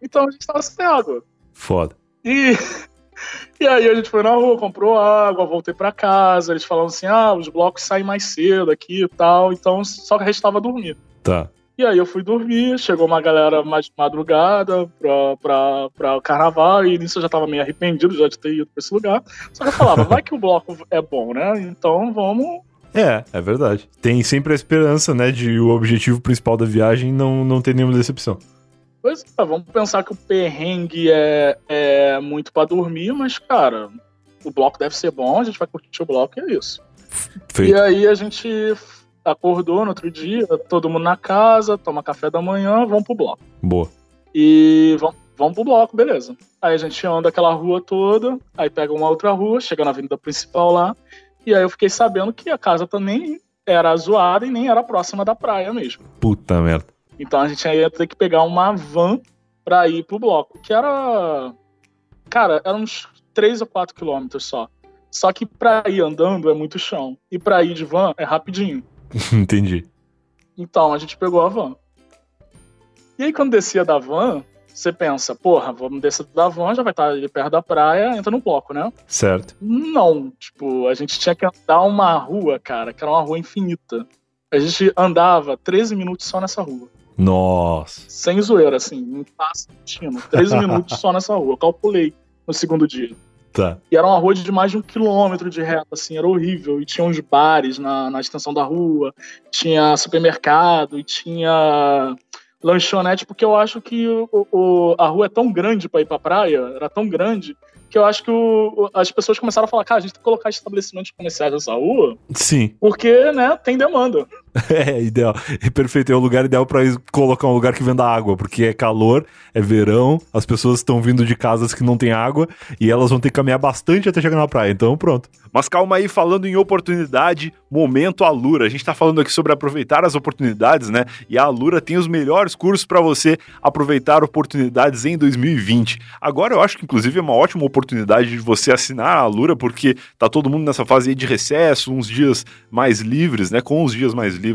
Então a gente tava sem água. Foda. E. [laughs] E aí a gente foi na rua, comprou água, voltei para casa. Eles falaram assim: ah, os blocos saem mais cedo aqui e tal. Então só restava dormir. Tá. E aí eu fui dormir, chegou uma galera mais de madrugada pra, pra, pra carnaval, e nisso eu já tava meio arrependido já de ter ido pra esse lugar. Só que eu falava, [laughs] vai que o bloco é bom, né? Então vamos. É, é verdade. Tem sempre a esperança, né, de o objetivo principal da viagem não, não ter nenhuma decepção. Pois é, vamos pensar que o perrengue é, é muito para dormir, mas, cara, o bloco deve ser bom, a gente vai curtir o bloco e é isso. Feito. E aí a gente acordou no outro dia, todo mundo na casa, toma café da manhã, vamos pro bloco. Boa. E vamos, vamos pro bloco, beleza. Aí a gente anda aquela rua toda, aí pega uma outra rua, chega na avenida principal lá, e aí eu fiquei sabendo que a casa também era zoada e nem era próxima da praia mesmo. Puta merda. Então a gente ia ter que pegar uma van pra ir pro bloco, que era. Cara, eram uns 3 ou 4 quilômetros só. Só que pra ir andando é muito chão. E pra ir de van é rapidinho. [laughs] Entendi. Então a gente pegou a van. E aí quando descia da van, você pensa, porra, vamos descer da van, já vai estar ali perto da praia, entra no bloco, né? Certo. Não, tipo, a gente tinha que andar uma rua, cara, que era uma rua infinita. A gente andava 13 minutos só nessa rua. Nossa. Sem zoeira, assim, em passo contínuo. 13 [laughs] minutos só nessa rua. Eu calculei no segundo dia. Tá. E era uma rua de mais de um quilômetro de reta, assim, era horrível. E tinha uns bares na, na extensão da rua, tinha supermercado e tinha lanchonete, porque eu acho que o, o, a rua é tão grande para ir pra praia, era tão grande, que eu acho que o- as pessoas começaram a falar, cara, a gente tem que colocar estabelecimentos comerciais nessa rua, Sim, porque, né, tem demanda. [laughs] é ideal. É perfeito, é o lugar ideal ir colocar um lugar que venda água, porque é calor, é verão, as pessoas estão vindo de casas que não tem água e elas vão ter que caminhar bastante até chegar na praia. Então, pronto. Mas calma aí, falando em oportunidade, momento Alura. A gente tá falando aqui sobre aproveitar as oportunidades, né? E a Alura tem os melhores cursos para você aproveitar oportunidades em 2020. Agora eu acho que inclusive é uma ótima oportunidade de você assinar a Alura, porque tá todo mundo nessa fase aí de recesso, uns dias mais livres, né? Com os dias mais livres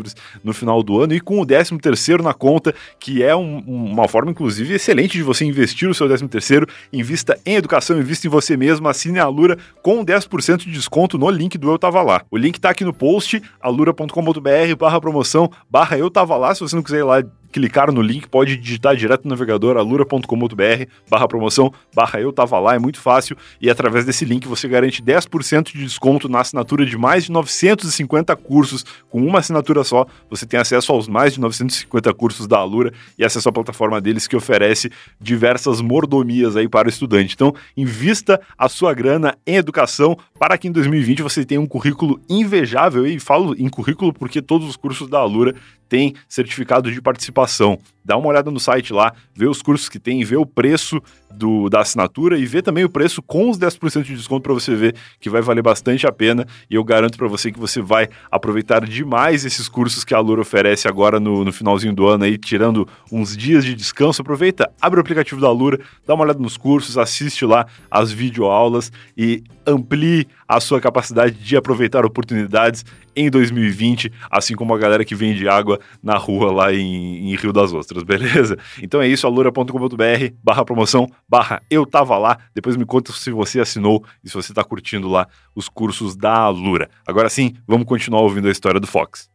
no final do ano e com o 13 terceiro na conta, que é um- uma forma inclusive excelente de você investir o seu 13 terceiro, invista em educação, invista em você mesmo, assine a Alura com 10% de desconto no link do Eu Tava Lá. O link tá aqui no post, alura.com.br barra promoção, barra Eu Tava Lá, se você não quiser ir lá clicar no link, pode digitar direto no navegador alura.com.br barra promoção, barra eu tava lá, é muito fácil e através desse link você garante 10% de desconto na assinatura de mais de 950 cursos. Com uma assinatura só, você tem acesso aos mais de 950 cursos da Alura e acesso à plataforma deles que oferece diversas mordomias aí para o estudante. Então, invista a sua grana em educação para que em 2020 você tenha um currículo invejável e falo em currículo porque todos os cursos da Alura tem certificado de participação. Dá uma olhada no site lá, vê os cursos que tem, vê o preço do, da assinatura e vê também o preço com os 10% de desconto para você ver que vai valer bastante a pena. E eu garanto para você que você vai aproveitar demais esses cursos que a Alura oferece agora no, no finalzinho do ano aí, tirando uns dias de descanso. Aproveita, abre o aplicativo da Alura, dá uma olhada nos cursos, assiste lá as videoaulas e amplie a sua capacidade de aproveitar oportunidades em 2020, assim como a galera que vende água na rua lá em, em Rio das Ostras, beleza? Então é isso, alura.com.br barra promoção, barra eu tava lá. Depois me conta se você assinou e se você tá curtindo lá os cursos da Alura. Agora sim, vamos continuar ouvindo a história do Fox.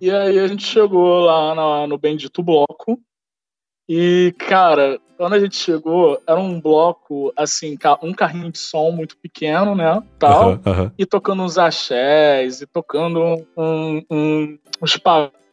E aí a gente chegou lá na- no Bendito Bloco. E, cara, quando a gente chegou, era um bloco, assim, um carrinho de som muito pequeno, né? Tal. E tocando uns axés, e tocando um, um, uns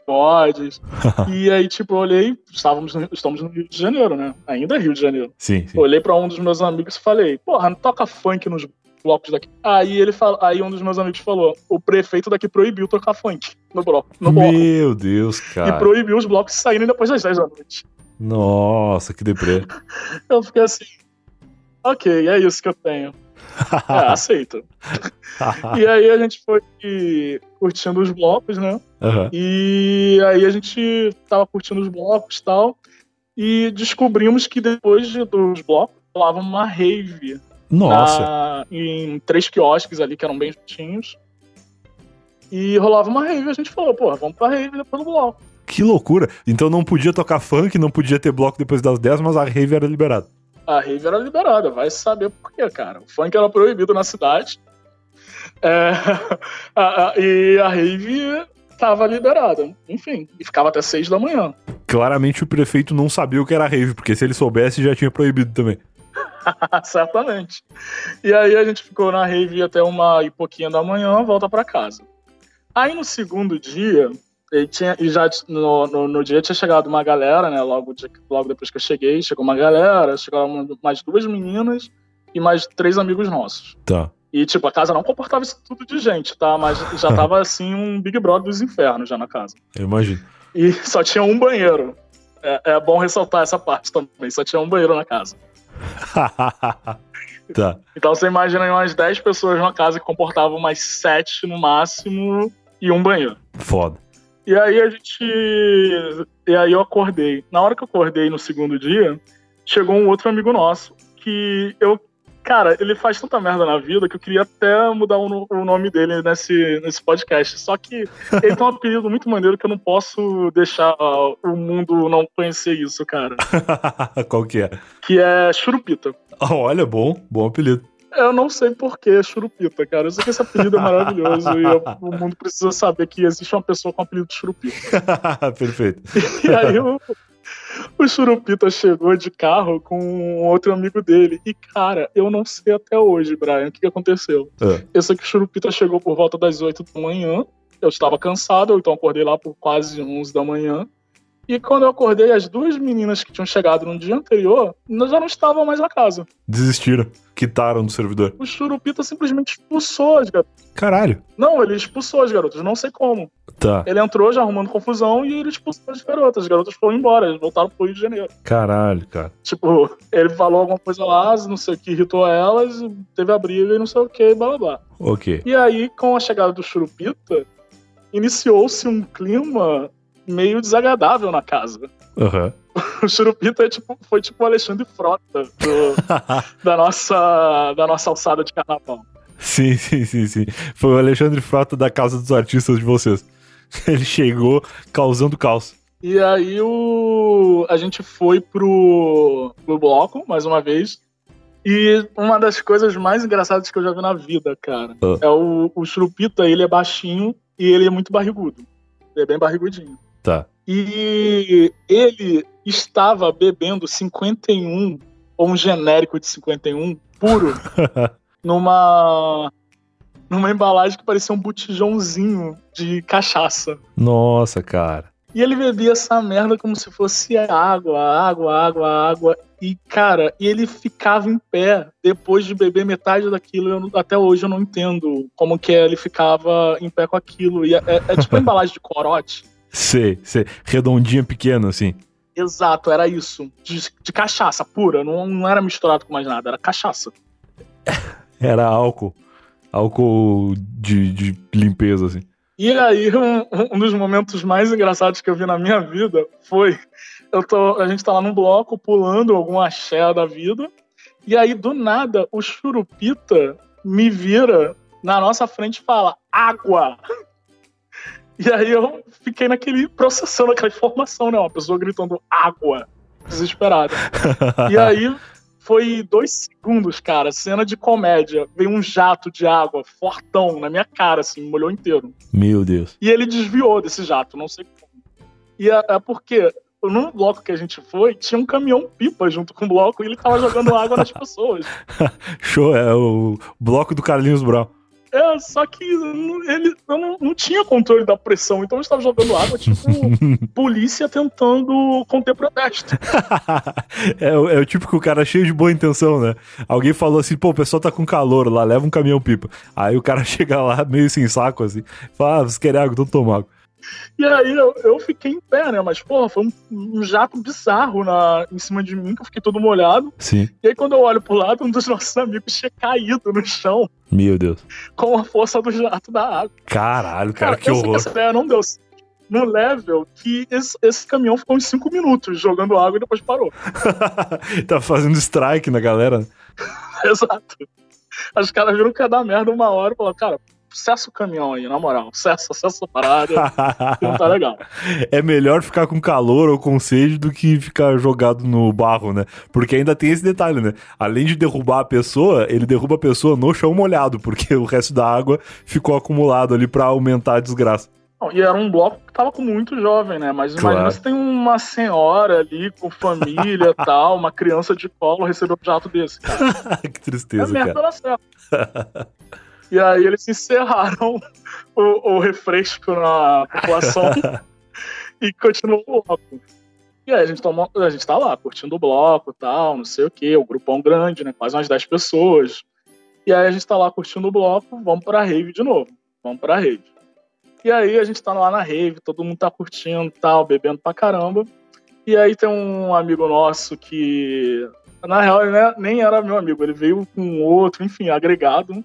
pagodes. [laughs] e aí, tipo, eu olhei, estávamos no, estamos no Rio de Janeiro, né? Ainda é Rio de Janeiro. Sim, sim. Olhei pra um dos meus amigos e falei, porra, não toca funk nos blocos daqui. Aí ele fala, aí um dos meus amigos falou, o prefeito daqui proibiu tocar funk no bloco. No bloco. Meu Deus, E cara. proibiu os blocos saírem depois das 10 da noite. Nossa, que deprê. [laughs] Eu fiquei assim, ok, é isso que eu tenho. [laughs] É, aceito. [laughs] E aí a gente foi curtindo os blocos, né? Aham. E aí a gente tava curtindo os blocos e tal. E descobrimos que depois de- dos blocos rolava uma rave Nossa. na- em três quiosques ali que eram bem juntinhos. E rolava uma rave. A gente falou, porra, vamos pra rave depois do bloco. Que loucura. Então não podia tocar funk, não podia ter bloco depois das 10, mas a rave era liberada. A rave era liberada, vai saber por quê, cara. O funk era proibido na cidade. É, [laughs] a- a- e a rave tava liberada. Enfim, e ficava até seis da manhã. Claramente o prefeito não sabia o que era rave, porque se ele soubesse já tinha proibido também. [laughs] Certamente. E aí a gente ficou na rave até uma e pouquinho da manhã, volta pra casa. Aí no segundo dia, ele tinha, e já no, no, no dia tinha chegado uma galera, né? Logo, de- logo depois que eu cheguei, chegou uma galera, chegaram mais duas meninas e mais três amigos nossos. Tá. E, tipo, a casa não comportava isso tudo de gente, tá? Mas já tava, assim, um Big Brother dos infernos já na casa. Eu imagino. E [laughs] só tinha um banheiro. É, é bom ressaltar essa parte também. Só tinha um banheiro na casa. [laughs] tá. Então você imagina aí umas 10 pessoas numa casa que comportava umas 7 no máximo e um banheiro. Foda. E aí a gente. E aí eu acordei. Na hora que eu acordei no segundo dia, chegou um outro amigo nosso que eu. Cara, ele faz tanta merda na vida que eu queria até mudar o, o nome dele nesse, nesse podcast. Só que ele tem um apelido muito maneiro que eu não posso deixar o mundo não conhecer isso, cara. [laughs] Qual que é? Que é Churupita. Olha, bom. Bom apelido. Eu não sei por que Churupita, cara. Eu sei que esse apelido é maravilhoso e eu- o mundo precisa saber que existe uma pessoa com apelido de Churupita. [laughs] Perfeito. E aí o, o Churupita chegou de carro com um outro amigo dele. E, cara, eu não sei até hoje, Brian, o que, que aconteceu. Ah. Eu sei que o Churupita chegou por volta das 8 da manhã. Eu estava cansado, então acordei lá por quase 11 da manhã. E quando eu acordei, as duas meninas que tinham chegado no dia anterior já não estavam mais na casa. Desistiram. Quitaram do servidor. O Churupita simplesmente expulsou as garotas. Caralho. Não, ele expulsou as garotas, não sei como. Tá. Ele entrou já arrumando confusão e ele expulsou as garotas. As garotas foram embora, eles voltaram pro Rio de Janeiro. Caralho, cara. Tipo, ele falou alguma coisa lá, não sei o que irritou elas, teve a briga e não sei o que, blá blá blá. Ok. E aí, com a chegada do Churupita, iniciou-se um clima meio desagradável na casa. Aham. [laughs] O Churupita é tipo, foi tipo o Alexandre Frota do- [laughs] da, nossa, da nossa alçada de carnaval. sim, sim, sim, sim. Foi o Alexandre Frota da Casa dos Artistas de vocês. [laughs] Ele chegou causando caos. E aí o, a gente foi pro, pro bloco, mais uma vez. E uma das coisas mais engraçadas que eu já vi na vida, cara, Ah. é o, o Churupita, ele é baixinho e ele é muito barrigudo. Ele é bem barrigudinho. Tá. E ele estava bebendo 51, ou um genérico de 51, puro, [laughs] numa, numa embalagem que parecia um botijãozinho de cachaça. Nossa, cara. E ele bebia essa merda como se fosse água, água, água, água. E, cara, e ele ficava em pé depois de beber metade daquilo. Eu até hoje eu não entendo como que ele ficava em pé com aquilo. E é, é- é tipo uma [laughs] embalagem de corote. Sei, sei. Redondinha pequena, assim. Exato, era isso. De, de cachaça pura. Não, não era misturado com mais nada, era cachaça. [laughs] Era álcool. Álcool de, de limpeza, assim. E aí, um, um dos momentos mais engraçados que eu vi na minha vida foi: eu tô, a gente tá lá num bloco pulando algum axé da vida, e aí do nada o Churupita me vira na nossa frente e fala: água! E aí eu fiquei naquele, processando aquela informação, né? Uma pessoa gritando água, desesperada. E [laughs] aí foi dois segundos, cara, cena de comédia. Veio um jato de água fortão na minha cara, assim, me molhou inteiro. Meu Deus. E ele desviou desse jato, não sei como. E é, é porque no bloco que a gente foi, tinha um caminhão-pipa junto com o bloco e ele tava jogando água nas [laughs] pessoas. Show, é o bloco do Carlinhos Brown. É, só que ele eu não, não tinha controle da pressão, então ele estava jogando água, tipo, [laughs] polícia tentando conter protesto. [laughs] é, o- é o típico cara cheio de boa intenção, né? Alguém falou assim, pô, o pessoal tá com calor lá, leva um caminhão pipa. Aí o cara [laughs] chega lá meio sem saco, assim, fala, ah, vocês querem água? Então toma água. E aí eu, eu fiquei em pé, né? Mas, porra, foi um, um jato bizarro na, em cima de mim, que eu fiquei todo molhado. Sim. E aí, quando eu olho pro lado, um dos nossos amigos tinha caído no chão Meu Deus. com a força do jato da água. Caralho, cara, que sei que horror. essa ideia não deu. No level que esse, esse caminhão ficou uns 5 minutos jogando água e depois parou. [laughs] tá fazendo strike na galera. [laughs] Exato. Os caras viram que ia dar merda uma hora e falaram, cara, cessa o caminhão aí, na moral. Cessa, cessa a parada, não tá legal. [laughs] é melhor ficar com calor ou com sede do que ficar jogado no barro, né? Porque ainda tem esse detalhe, né? Além de derrubar a pessoa, ele derruba a pessoa no chão molhado, porque [laughs] o resto da água ficou acumulado ali pra aumentar a desgraça. Não, e era um bloco que tava com muito jovem, né? Mas Claro. imagina se tem uma senhora ali com família e [laughs] tal, uma criança de colo recebeu um jato desse, cara. que É tristeza, merda cara. certa. E aí eles encerraram o, o refresco na população [laughs] e continuou o bloco. E aí a gente, tomou, a gente tá lá, curtindo o bloco tal, não sei o quê, o grupão grande, né? Quase umas 10 pessoas. E aí a gente tá lá curtindo o bloco, vamos pra rave de novo. Vamos pra rave. E aí a gente tá lá na rave, todo mundo tá curtindo e tal, bebendo pra caramba. E aí tem um amigo nosso que, na real, ele né, nem era meu amigo, ele veio com outro, enfim, agregado.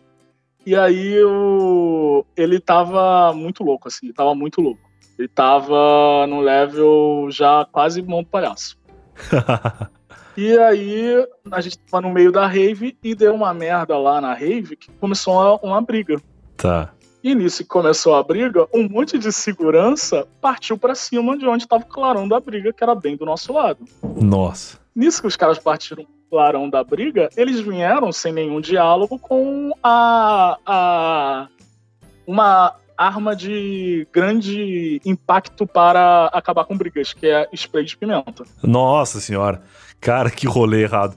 E aí o... ele tava muito louco, assim, tava muito louco. Ele tava no level já quase mão palhaço. [laughs] E aí a gente tava no meio da rave e deu uma merda lá na rave que começou uma, uma briga. tá. E nisso que começou a briga, um monte de segurança partiu pra cima de onde tava o clarão da briga, que era bem do nosso lado. Nossa. Nisso que os caras partiram clarão da briga, eles vieram sem nenhum diálogo com a, a uma arma de grande impacto para acabar com brigas, que é spray de pimenta. Nossa senhora. Cara, que rolê errado.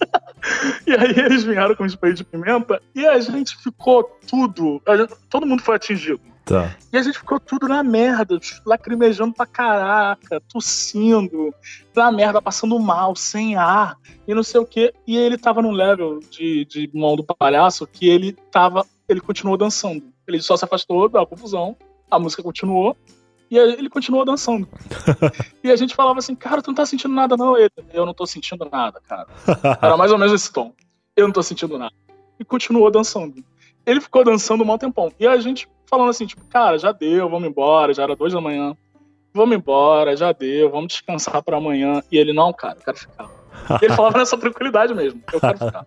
[laughs] E aí eles vieram com spray de pimenta e a gente ficou tudo, a gente- todo mundo foi atingido. Tá. E a gente ficou tudo na merda, lacrimejando pra caraca, tossindo, na merda, passando mal, sem ar, e não sei o quê. E ele tava num level de, de mão do palhaço que ele tava. Ele continuou dançando. Ele só se afastou da confusão, a música continuou, e aí ele continuou dançando. [laughs] e a gente falava assim, cara, tu não tá sentindo nada, não. Ele, eu não tô sentindo nada, cara. Era mais ou menos esse tom. Eu não tô sentindo nada. E continuou dançando. Ele ficou dançando um bom tempão. E a gente falando assim, tipo, cara, já deu, vamos embora, já era duas da manhã. Vamos embora, já deu, vamos descansar para amanhã. E ele, não, cara, eu quero ficar. E ele falava nessa tranquilidade mesmo, eu quero ficar.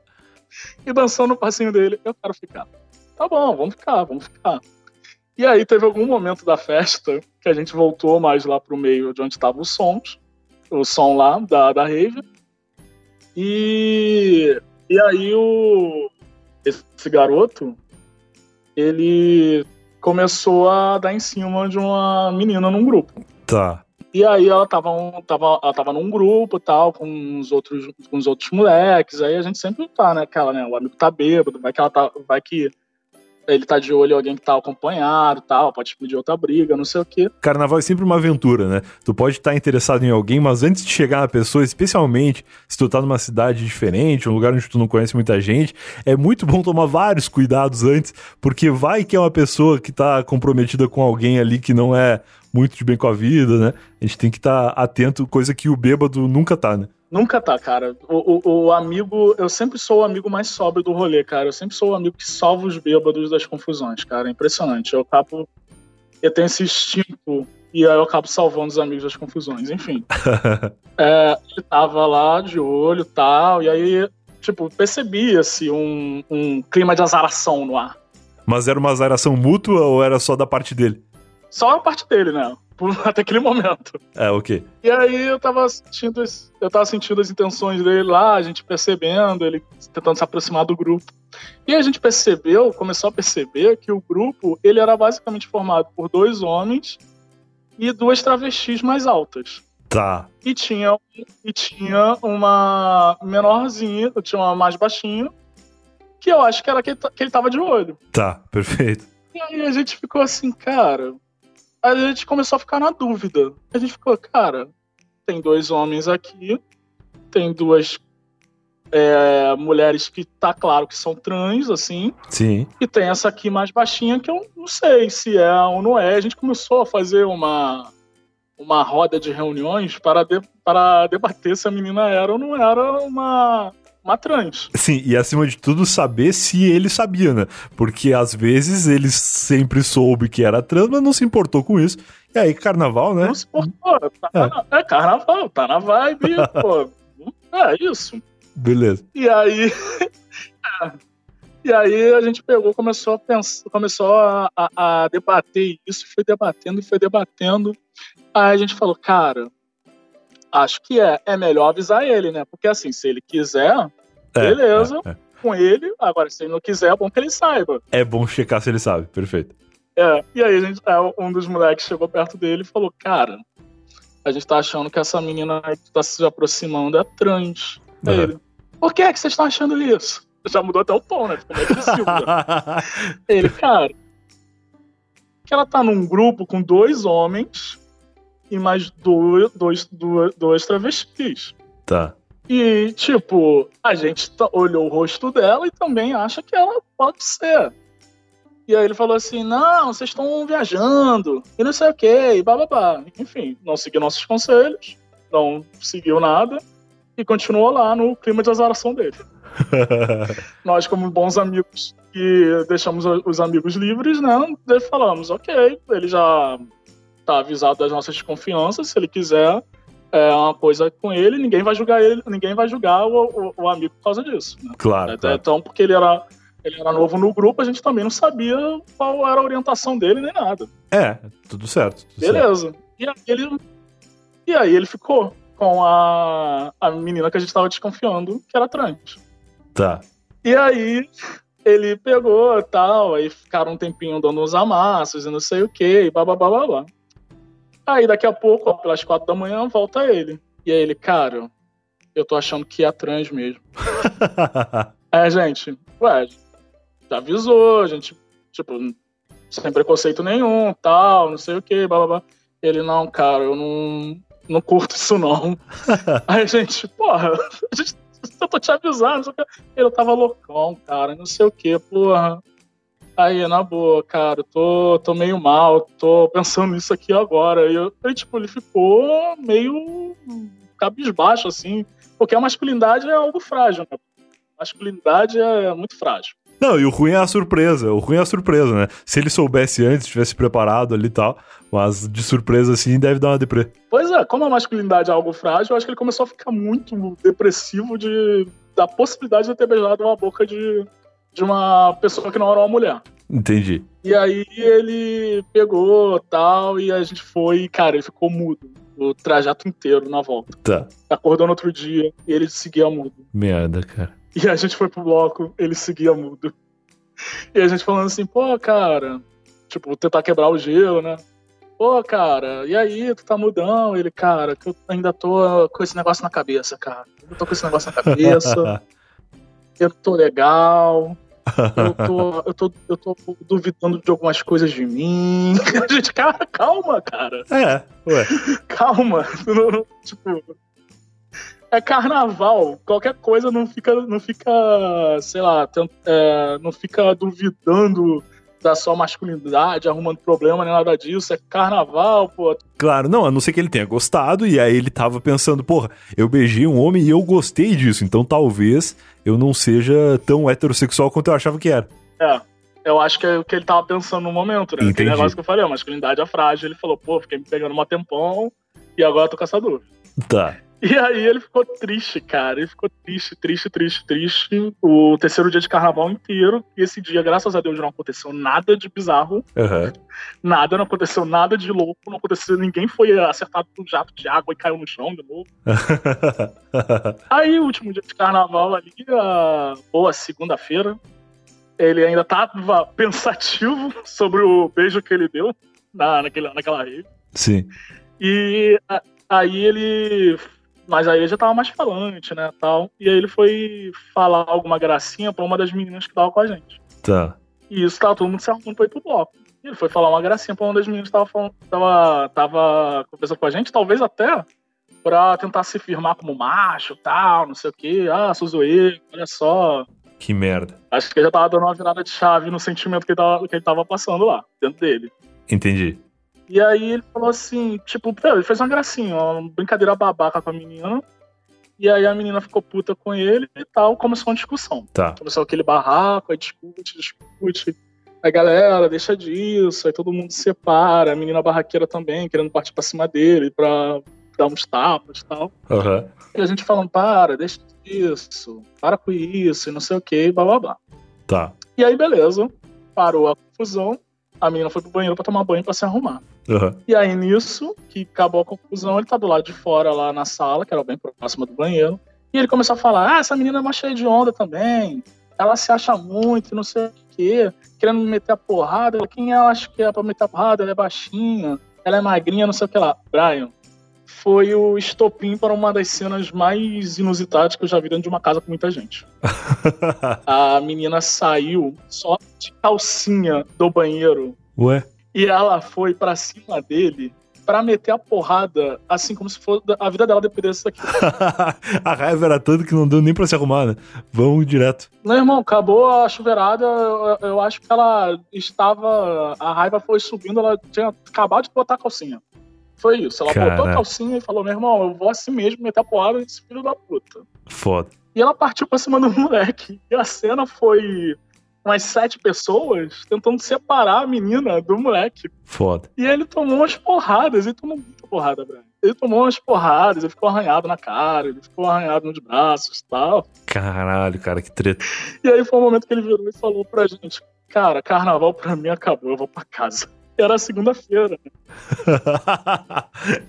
E dançando o passinho dele, eu quero ficar. Tá bom, vamos ficar, vamos ficar. E aí teve algum momento da festa que a gente voltou mais lá pro meio de onde estavam os sons, o som lá da, da rave. E, e aí o esse garoto, ele começou a dar em cima de uma menina num grupo. Tá. E aí ela tava, um, tava, ela tava num grupo tal, com os outros, com os outros moleques. Aí a gente sempre tá, né? Aquela, né? O amigo tá bêbado, vai que ela tá. Vai que ele tá de olho em alguém que tá acompanhado tal, pode pedir outra briga, não sei o quê. Carnaval é sempre uma aventura, né? Tu pode estar interessado em alguém, mas antes de chegar na pessoa, especialmente se tu tá numa cidade diferente, um lugar onde tu não conhece muita gente, é muito bom tomar vários cuidados antes, porque vai que é uma pessoa que tá comprometida com alguém ali que não é muito de bem com a vida, né? A gente tem que estar atento, coisa que o bêbado nunca tá, né? Nunca tá, cara. O, o, o, amigo, eu sempre sou o amigo mais sóbrio do rolê, cara. Eu sempre sou o amigo que salva os bêbados das confusões, cara. É impressionante. Eu acabo. Eu tenho esse instinto e aí eu acabo salvando os amigos das confusões. Enfim. [laughs] é, ele tava lá de olho e tal, e aí, tipo, percebia-se um, um clima de azaração no ar. Mas era uma azaração mútua ou era só da parte dele? Só a parte dele, né? [laughs] até aquele momento. É, ok. E aí eu tava sentindo, eu tava sentindo as intenções dele lá, a gente percebendo, ele tentando se aproximar do grupo. E a gente percebeu, começou a perceber que o grupo, ele era basicamente formado por dois homens e duas travestis mais altas. Tá. E tinha, e tinha uma menorzinha, tinha uma mais baixinha, que eu acho que era que, que ele tava de olho. Tá, perfeito. E aí a gente ficou assim, cara, a gente começou a ficar na dúvida. A gente ficou, cara, tem dois homens aqui, tem duas é, mulheres que tá claro que são trans, assim. Sim. E tem essa aqui mais baixinha que eu não sei se é ou não é. A gente começou a fazer uma, uma roda de reuniões para, de, para debater se a menina era ou não era uma, uma trans. Sim, e acima de tudo, saber se ele sabia, né? Porque às vezes ele sempre soube que era trans, mas não se importou com isso. E aí, carnaval, né? Não se importou. Tá, é. é carnaval, tá na vibe, [laughs] pô. É isso. Beleza. E aí. [laughs] E aí a gente pegou, começou a pensar, começou a, a, a debater isso, foi debatendo e foi debatendo. Aí a gente falou, cara, acho que é, é melhor avisar ele, né? Porque assim, se ele quiser, é, beleza, é, é. com ele. Agora, se ele não quiser, é bom que ele saiba. É bom checar se ele sabe, perfeito. É, e aí gente, é, um dos moleques chegou perto dele e falou, cara, a gente tá achando que essa menina que tá se aproximando é trans. Uhum. Ele, por que é que vocês estão achando isso? Já mudou até o tom, né? Ficou meio agressivo. [laughs] ele, cara, que ela tá num grupo com dois homens e mais dois, dois, dois, dois travestis. Tá. E, tipo, a gente olhou o rosto dela e também acha que ela pode ser. E aí ele falou assim: não, vocês estão viajando, e não sei o que, e bababá. Enfim, não seguiu nossos conselhos, não seguiu nada, e continuou lá no clima de azaração dele. [laughs] Nós, como bons amigos que deixamos os amigos livres, né? Falamos, ok, ele já tá avisado das nossas desconfianças, se ele quiser é, uma coisa com ele, ninguém vai julgar ele, ninguém vai julgar o, o, o amigo por causa disso. Né? Claro, é, claro. Então, porque ele era, ele era novo no grupo, a gente também não sabia qual era a orientação dele nem nada. É, tudo certo. Tudo Beleza. Certo. E, aí ele, e aí ele ficou com a, a menina que a gente estava desconfiando que era trans. Tá. E aí ele pegou e tal, aí ficaram um tempinho dando uns amassos e não sei o que, e blá blá blá blá blá. Aí daqui a pouco, ó, pelas quatro da manhã, volta ele. E aí ele, cara, eu tô achando que é trans mesmo. [laughs] é, gente, ué, já avisou, a gente, tipo, sem preconceito nenhum, tal, não sei o que, blá blá blá. Ele, não, cara, eu não, não curto isso não. [laughs] Aí a gente, porra, a [laughs] gente, eu tô te avisando, que. Ele tava loucão, cara, não sei o que, porra. Aí, na boa, cara, tô, tô meio mal, tô pensando nisso aqui agora. E eu, aí, tipo, ele ficou meio cabisbaixo, assim, porque a masculinidade é algo frágil, né? A masculinidade é muito frágil. Não, e o ruim é a surpresa. O ruim é a surpresa, né? Se ele soubesse antes, tivesse preparado ali e tal, mas de surpresa assim, deve dar uma deprê. Pois é, como a masculinidade é algo frágil, eu acho que ele começou a ficar muito depressivo de, da possibilidade de ter beijado uma boca de, de uma pessoa que não era uma mulher. Entendi. E aí ele pegou tal, e a gente foi, cara, ele ficou mudo o trajeto inteiro na volta. Tá. Acordou no outro dia e ele seguia mudo. Merda, cara. E a gente foi pro bloco, ele seguia mudo. E a gente falando assim, pô, cara, tipo, tentar quebrar o gelo, né? Pô, cara, e aí, tu tá mudão? Ele, cara, que eu ainda tô com esse negócio na cabeça, cara. Eu tô com esse negócio na cabeça. [laughs] eu tô legal. Eu tô, eu, tô, eu tô duvidando de algumas coisas de mim. [laughs] Gente, cara, calma, cara. É, ué. Calma. [laughs] Não, não, tipo, é carnaval. Qualquer coisa não fica, não fica, sei lá, tent, é, não fica duvidando da sua masculinidade, arrumando problema, nem nada disso. É carnaval, pô. Claro, não, a não ser que ele tenha gostado e aí ele tava pensando, porra, eu beijei um homem e eu gostei disso, então talvez eu não seja tão heterossexual quanto eu achava que era. É. Eu acho que é o que ele tava pensando no momento, né? Entendi. Aquele negócio que eu falei, a masculinidade é frágil. Ele falou, pô, fiquei me pegando uma tempão e agora eu tô caçador. Tá. E aí ele ficou triste, cara. Ele ficou triste, triste, triste, triste. O terceiro dia de carnaval inteiro. E esse dia, graças a Deus, não aconteceu nada de bizarro. Aham. Nada, não aconteceu nada de louco. Não aconteceu. Ninguém foi acertado por um jato de água e caiu no chão de novo. [laughs] Aí, o último dia de carnaval ali, a boa segunda-feira, ele ainda tava pensativo [laughs] sobre o beijo que ele deu na, naquele, naquela rede. Sim. E a- aí ele. Mas aí ele já tava mais falante, né, tal. E aí ele foi falar alguma gracinha pra uma das meninas que tava com a gente. Tá. E isso tava todo mundo se arrumando pra ir pro bloco. E ele foi falar uma gracinha pra uma das meninas que tava, falando, tava, tava conversando com a gente, talvez até pra tentar se firmar como macho, tal, não sei o quê. Ah, sou zoeiro, olha só. Que merda. Acho que ele já tava dando uma virada de chave no sentimento que ele tava, que ele tava passando lá, dentro dele. Entendi. E aí ele falou assim, tipo, ele fez uma gracinha, uma brincadeira babaca com a menina. E aí a menina ficou puta com ele e tal, começou uma discussão. Tá. Começou aquele barraco, aí discute, discute. Aí galera, deixa disso, aí todo mundo se separa, a menina barraqueira também, querendo partir pra cima dele pra dar uns tapas e tal. Aham. E a gente falando, para, deixa disso, para com isso, e não sei o que, blá blá blá. Tá. E aí, beleza, parou a confusão, a menina foi pro banheiro pra tomar banho pra se arrumar. Aham. E aí, nisso, que acabou a confusão, ele tá do lado de fora lá na sala, que era bem próxima do banheiro. E ele começou a falar: Ah, essa menina é uma cheia de onda também. Ela se acha muito, não sei o quê, querendo me meter a porrada. Quem ela acha que é pra meter a porrada? Ela é baixinha, ela é magrinha, não sei o que lá. Brian, foi o estopim para uma das cenas mais inusitadas que eu já vi dentro de uma casa com muita gente. [laughs] A menina saiu só de calcinha do banheiro Ué? E ela foi pra cima dele pra meter a porrada, assim como se fosse a vida dela dependesse daquilo. [laughs] a raiva era tanto que não deu nem pra se arrumar, né? Vamos direto. Meu irmão, acabou a chuveirada, eu, eu acho que ela estava. A raiva foi subindo, ela tinha acabado de botar a calcinha. Foi isso. Ela botou Caraca. a calcinha e falou: meu irmão, eu vou assim mesmo meter a porrada nesse filho da puta. Foda. E ela partiu pra cima do [laughs] moleque. E a cena foi umas sete pessoas tentando separar a menina do moleque. Foda. E ele tomou umas porradas, ele tomou muita porrada, Brian. Ele tomou umas porradas, ele ficou arranhado na cara, ele ficou arranhado nos braços e tal. Caralho, cara, que treta. E aí foi o momento que ele virou e falou pra gente: Cara, carnaval pra mim acabou, eu vou pra casa. Era segunda-feira. né? [laughs]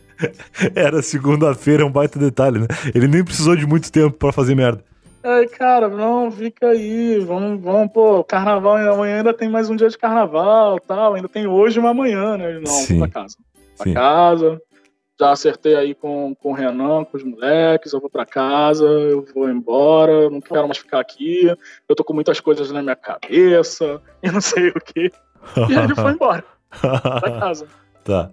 Era segunda-feira, é um baita detalhe, né? Ele nem precisou de muito tempo pra fazer merda. Aí, cara, não, fica aí, vamos, vamos, pô, carnaval, amanhã ainda tem mais um dia de carnaval tal, ainda tem hoje uma amanhã, né? Ele, Não, Sim. pra casa. Pra Sim. casa. Já acertei aí com, com o Renan, com os moleques, eu vou pra casa, eu vou embora, eu não quero mais ficar aqui, eu tô com muitas coisas na minha cabeça, [laughs] e não sei o que. E ele foi embora pra casa. [laughs] tá.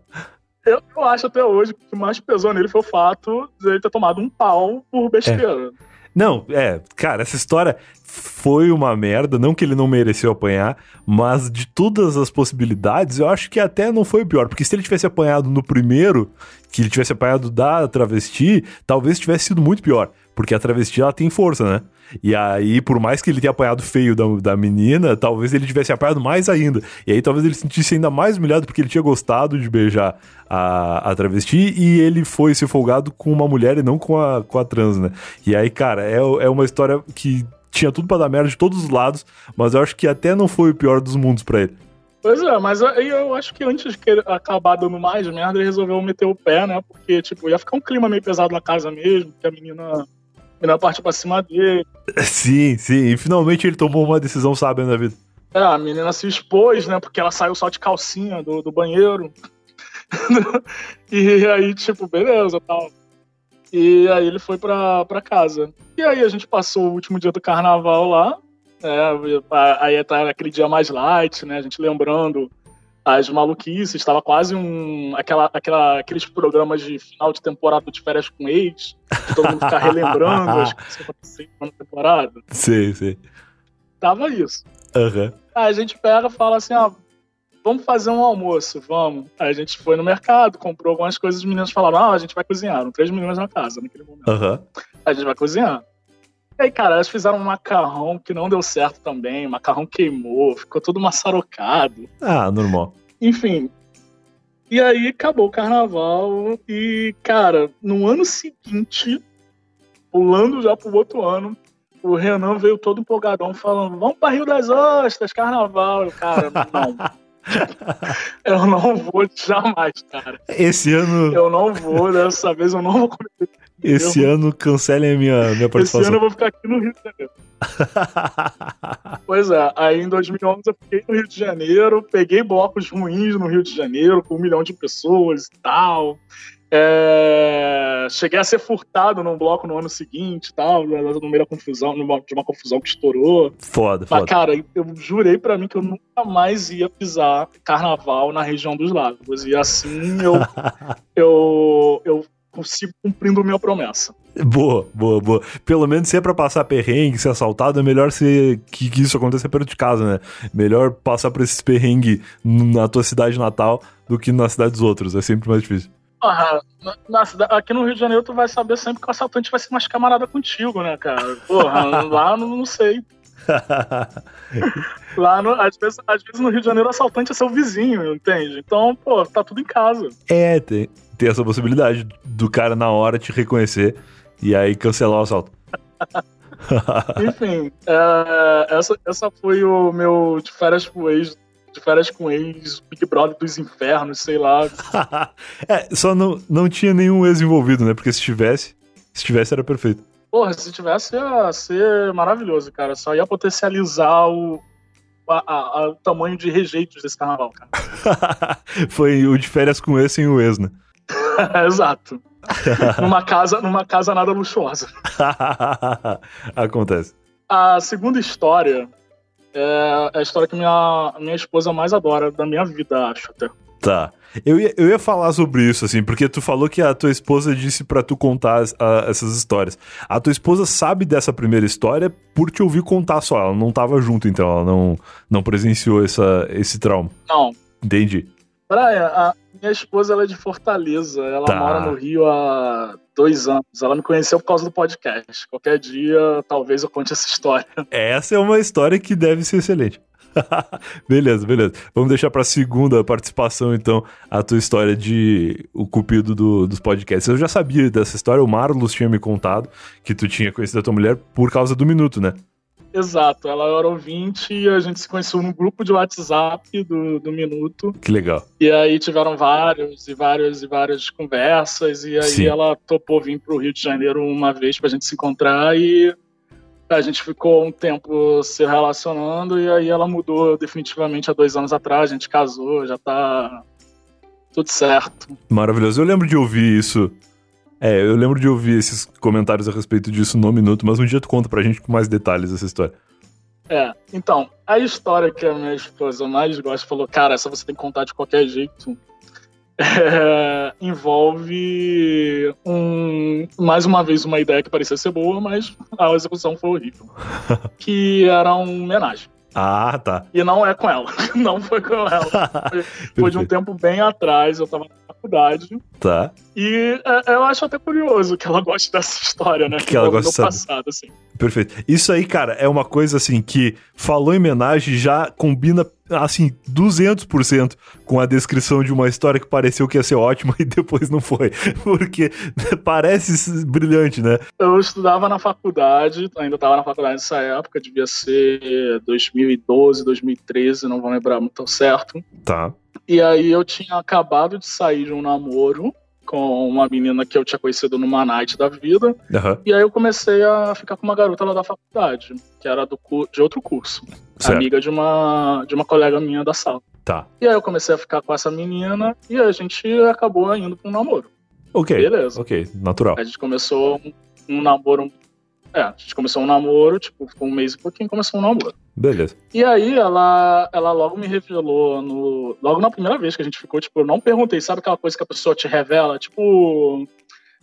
Eu, eu acho até hoje que o que mais pesou nele foi o fato de ele ter tomado um pau por besteira. Não, é, cara, essa história foi uma merda. Não que ele não mereceu apanhar, mas de todas as possibilidades, eu acho que até não foi o pior. Porque se ele tivesse apanhado no primeiro, que ele tivesse apanhado da travesti, talvez tivesse sido muito pior. Porque a travesti, ela tem força, né? E aí, por mais que ele tenha apanhado feio da, da menina, talvez ele tivesse apanhado mais ainda. E aí talvez ele se sentisse ainda mais humilhado porque ele tinha gostado de beijar a, a travesti e ele foi se folgado com uma mulher e não com a, com a trans, né? E aí, cara, é, é uma história que tinha tudo pra dar merda de todos os lados, mas eu acho que até não foi o pior dos mundos pra ele. Pois é, mas aí eu acho que antes de acabar dando mais merda, ele resolveu meter o pé, né? Porque, tipo, ia ficar um clima meio pesado na casa mesmo, que a menina menina parte pra cima dele. [laughs] Sim, sim. E finalmente ele tomou uma decisão sábia na vida. É, a menina se expôs, né? Porque ela saiu só de calcinha do, do banheiro. [laughs] e aí, tipo, beleza tal. E aí ele foi pra, pra casa. E aí a gente passou o último dia do carnaval lá. É, aí tá aquele dia mais light, né? A gente lembrando as maluquices, estava quase um aquela, aquela, aqueles programas de final de temporada de férias com ex, que todo mundo fica [laughs] relembrando as coisas que aconteceram na temporada. Sim, sim. Tava isso. Uhum. Aí a gente pega e fala assim, ah, vamos fazer um almoço, vamos. Aí a gente foi no mercado, comprou algumas coisas, os meninos falaram, ah, a gente vai cozinhar, eram três meninas na casa naquele momento. Uhum. A gente vai cozinhar. E aí, cara, elas fizeram um macarrão que não deu certo também, o macarrão queimou, ficou todo maçarocado. Ah, normal. Enfim. E aí acabou o carnaval e, cara, no ano seguinte, pulando já pro outro ano, o Renan veio todo empolgadão falando: vamos pra Rio das Ostras, carnaval. Cara, [laughs] não. [laughs] eu não vou jamais, cara. Esse ano. Eu não vou, dessa vez eu não vou cometer esse eu... ano cancelem a minha, minha participação. Esse ano eu vou ficar aqui no Rio de Janeiro. [laughs] pois é, aí em 2011 eu fiquei no Rio de Janeiro, peguei blocos ruins no Rio de Janeiro, com um milhão de pessoas e tal. É... Cheguei a ser furtado num bloco no ano seguinte tal, no meio da confusão, de uma confusão que estourou. Foda, Mas, foda. cara, eu jurei para mim que eu nunca mais ia pisar carnaval na região dos lagos. E assim eu, [laughs] eu, eu consigo cumprindo minha promessa. Boa, boa, boa. Pelo menos se é pra passar perrengue, ser assaltado, é melhor ser, que, que isso aconteça perto de casa, né? Melhor passar por esses perrengues na tua cidade natal do que na cidade dos outros. É sempre mais difícil. Na, na, aqui no Rio de Janeiro, tu vai saber sempre que o assaltante vai ser mais camarada contigo, né, cara? Porra, [laughs] lá não, não sei. [laughs] Lá, no, às, vezes, às vezes no Rio de Janeiro, o assaltante é seu vizinho, entende? Então, pô, tá tudo em casa. É, tem, tem essa possibilidade do cara na hora te reconhecer e aí cancelar o assalto. [laughs] Enfim, é, essa, essa foi o meu de férias com ex, de férias com ex, Big Brother dos infernos, sei lá. [laughs] é, só não, não tinha nenhum ex envolvido, né? Porque se tivesse, se tivesse era perfeito. Porra, se tivesse ia ser maravilhoso, cara. Só ia potencializar o, a, a, o tamanho de rejeitos desse carnaval, cara. [laughs] Foi o de férias com esse e o ex, né? [laughs] Exato. numa, casa, numa casa nada luxuosa. Acontece. A segunda história é a história que minha, minha esposa mais adora da minha vida, acho até. Tá. Eu ia, eu ia falar sobre isso, assim, porque tu falou que a tua esposa disse para tu contar a, essas histórias. A tua esposa sabe dessa primeira história por te ouvir contar só. Ela não tava junto, então, ela não, não presenciou essa, esse trauma. Não. Entendi. Brian, a minha esposa ela é de Fortaleza. Ela Tá. mora no Rio há dois anos. Ela me conheceu por causa do podcast. Qualquer dia, talvez eu conte essa história. [laughs] Essa é uma história que deve ser excelente. [laughs] beleza, beleza. Vamos deixar pra segunda participação, então, a tua história de o cupido do- dos podcasts. Eu já sabia dessa história, o Marlos tinha me contado que tu tinha conhecido a tua mulher por causa do minuto, né? Exato, ela era ouvinte e a gente se conheceu no grupo de WhatsApp do, do Minuto. Que legal. E aí tiveram vários e várias e várias conversas. E aí Sim. ela topou vir pro Rio de Janeiro uma vez pra gente se encontrar e a gente ficou um tempo se relacionando. E aí ela mudou definitivamente há dois anos atrás. A gente casou, já tá tudo certo. Maravilhoso. Eu lembro de ouvir isso. É, eu lembro de ouvir esses comentários a respeito disso no minuto, mas um dia tu conta pra gente com mais detalhes essa história. É, então, a história que a minha esposa mais gosta falou, cara, essa você tem que contar de qualquer jeito. [laughs] É, envolve um, mais uma vez uma ideia que parecia ser boa, mas a execução foi horrível. [laughs] que era um homenagem. Ah, tá. E não é com ela. [laughs] Não foi com ela. Foi, foi de um tempo bem atrás, eu tava faculdade. Tá. E é, eu acho até curioso que ela goste dessa história, né? Que ela envolve gosta saber. passado, assim. Perfeito. Isso aí, cara, é uma coisa assim que falou em homenagem já combina assim 200% com a descrição de uma história que pareceu que ia ser ótima [laughs] e depois não foi. Porque [laughs] parece brilhante, né? Eu estudava na faculdade, ainda estava na faculdade nessa época, devia ser 2012, 2013, não vou lembrar muito certo. Tá. E aí eu tinha acabado de sair de um namoro com uma menina que eu tinha conhecido numa night da vida. Aham. E aí eu comecei a ficar com uma garota lá da faculdade, que era do de outro curso. Certo. Amiga de uma, de uma colega minha da sala. Tá. E aí eu comecei a ficar com essa menina e a gente acabou indo pra um namoro. Ok. Beleza. Ok, natural. A gente começou um, um namoro. É, a gente começou um namoro, tipo, um mês e pouquinho, começou um namoro. Beleza. E aí ela, ela logo me revelou no. Logo na primeira vez que a gente ficou, tipo, eu não perguntei, sabe aquela coisa que a pessoa te revela? Tipo.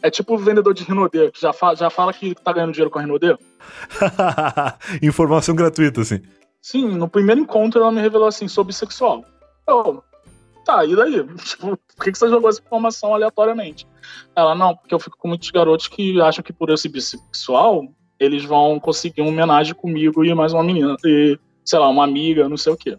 É tipo o vendedor de Rinodê, que já, fa já fala que tá ganhando dinheiro com a Rinodê. [laughs] Informação gratuita, assim. Sim, no primeiro encontro ela me revelou assim, sou bissexual. Eu, tá, e daí? [laughs] Tipo, por que, que você jogou essa informação aleatoriamente? Ela, não, porque eu fico com muitos garotos que acham que por eu ser bissexual, eles vão conseguir uma homenagem comigo e mais uma menina, e, sei lá, uma amiga, não sei o quê.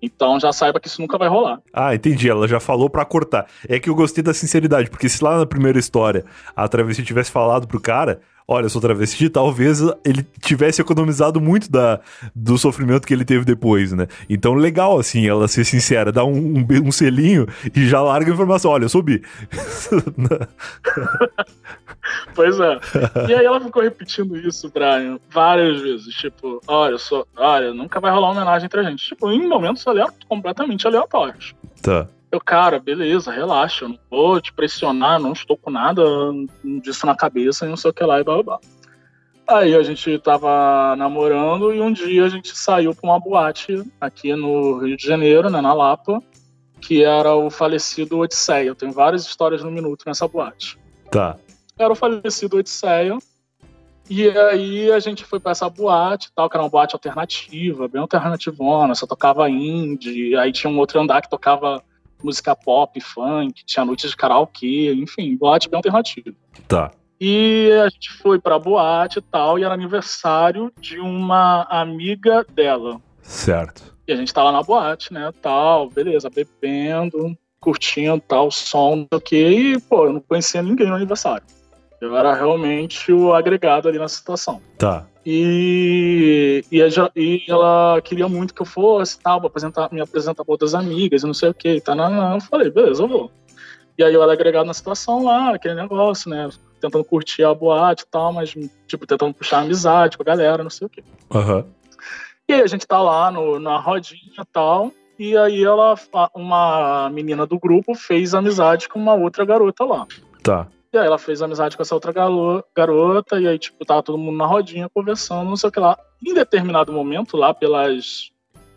Então já saiba que isso nunca vai rolar. Ah, entendi. Ela já falou pra cortar. É que eu gostei da sinceridade, porque se lá na primeira história a travesti tivesse falado pro cara, olha, eu sou travesti, talvez ele tivesse economizado muito da, do sofrimento que ele teve depois, né? Então, legal, assim, ela ser sincera, dar um, um, um selinho e já larga a informação. Olha, eu sou bi. [laughs] [laughs] Pois é. E aí ela ficou repetindo isso, Brian, várias vezes. Tipo, olha, sou, olha, nunca vai rolar uma homenagem entre a gente. Tipo, em momentos alea- completamente aleatórios. tá. Eu, cara, beleza, relaxa, eu não vou te pressionar, não estou com nada disso na cabeça e não sei o que lá e blá blá blá. Aí a gente tava namorando e um dia a gente saiu pra uma boate aqui no Rio de Janeiro, né, na Lapa, que era o falecido Odisseia. Eu tenho várias histórias no minuto nessa boate Tá. Era o falecido Odisseia. E aí a gente foi pra essa boate tal, que era uma boate alternativa, bem alternativona, só tocava indie, aí tinha um outro andar que tocava música pop, funk, tinha noites de karaokê, enfim, boate bem alternativa. Tá. E a gente foi pra boate e tal, e era aniversário de uma amiga dela. Certo. E a gente tava na boate, né, tal, beleza, bebendo, curtindo tal, som, não sei o quê, e, pô, eu não conhecia ninguém no aniversário. Eu era realmente o agregado ali na situação. Tá. E, e, e ela queria muito que eu fosse, tal, pra apresentar, me apresentar pra outras amigas e não sei o que. Tá, não, não. Eu falei, beleza, eu vou. E aí eu era agregado na situação lá, aquele negócio, né? Tentando curtir a boate e tal, mas, tipo, tentando puxar amizade com a galera, não sei o quê. Aham. E aí a gente tá lá no, na rodinha e tal. E aí ela, uma menina do grupo fez amizade com uma outra garota lá. Tá. E aí ela fez amizade com essa outra garota, e aí, tipo, tava todo mundo na rodinha conversando, não sei o que lá. Em determinado momento, lá pelas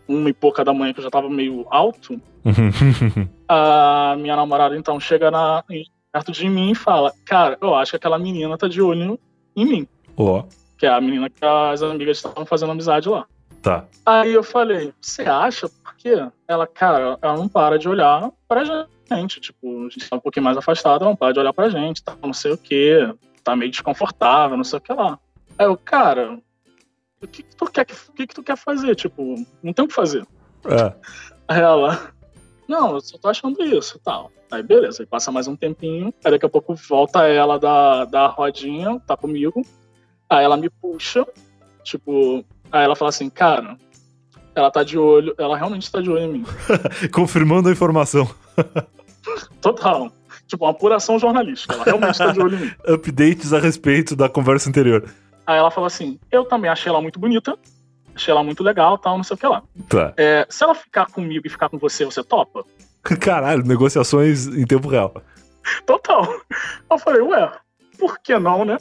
uma e pouca da manhã, que eu já tava meio alto, [laughs] a minha namorada então chega na, perto de mim e fala: Cara, eu acho que aquela menina tá de olho em mim. Ó. Que é a menina que as amigas estavam fazendo amizade lá. Tá. Aí eu falei, você acha? Por quê? Ela, cara, ela não para de olhar pra gente. Tipo, a gente tá um pouquinho mais afastado, não para de olhar pra gente, tá não sei o quê, tá meio desconfortável, não sei o que lá. Aí eu, cara, o que, que tu quer, o que, que tu quer fazer? Tipo, não tem o que fazer. É. Aí ela, não, eu só tô achando isso e tal. Aí beleza, aí passa mais um tempinho, aí daqui a pouco volta ela da, da rodinha, tá comigo, aí ela me puxa, tipo, aí ela fala assim, cara, ela tá de olho, ela realmente tá de olho em mim. [laughs] Confirmando a informação. [laughs] Total. Tipo, uma apuração jornalística, ela realmente tá de olho em mim. [laughs] Updates a respeito da conversa anterior. Aí ela fala assim, eu também achei ela muito bonita, achei ela muito legal, tal, não sei o que lá. Tá. É, se ela ficar comigo e ficar com você, você topa? [laughs] Caralho, negociações em tempo real. Total. Eu falei, ué, por que não, né?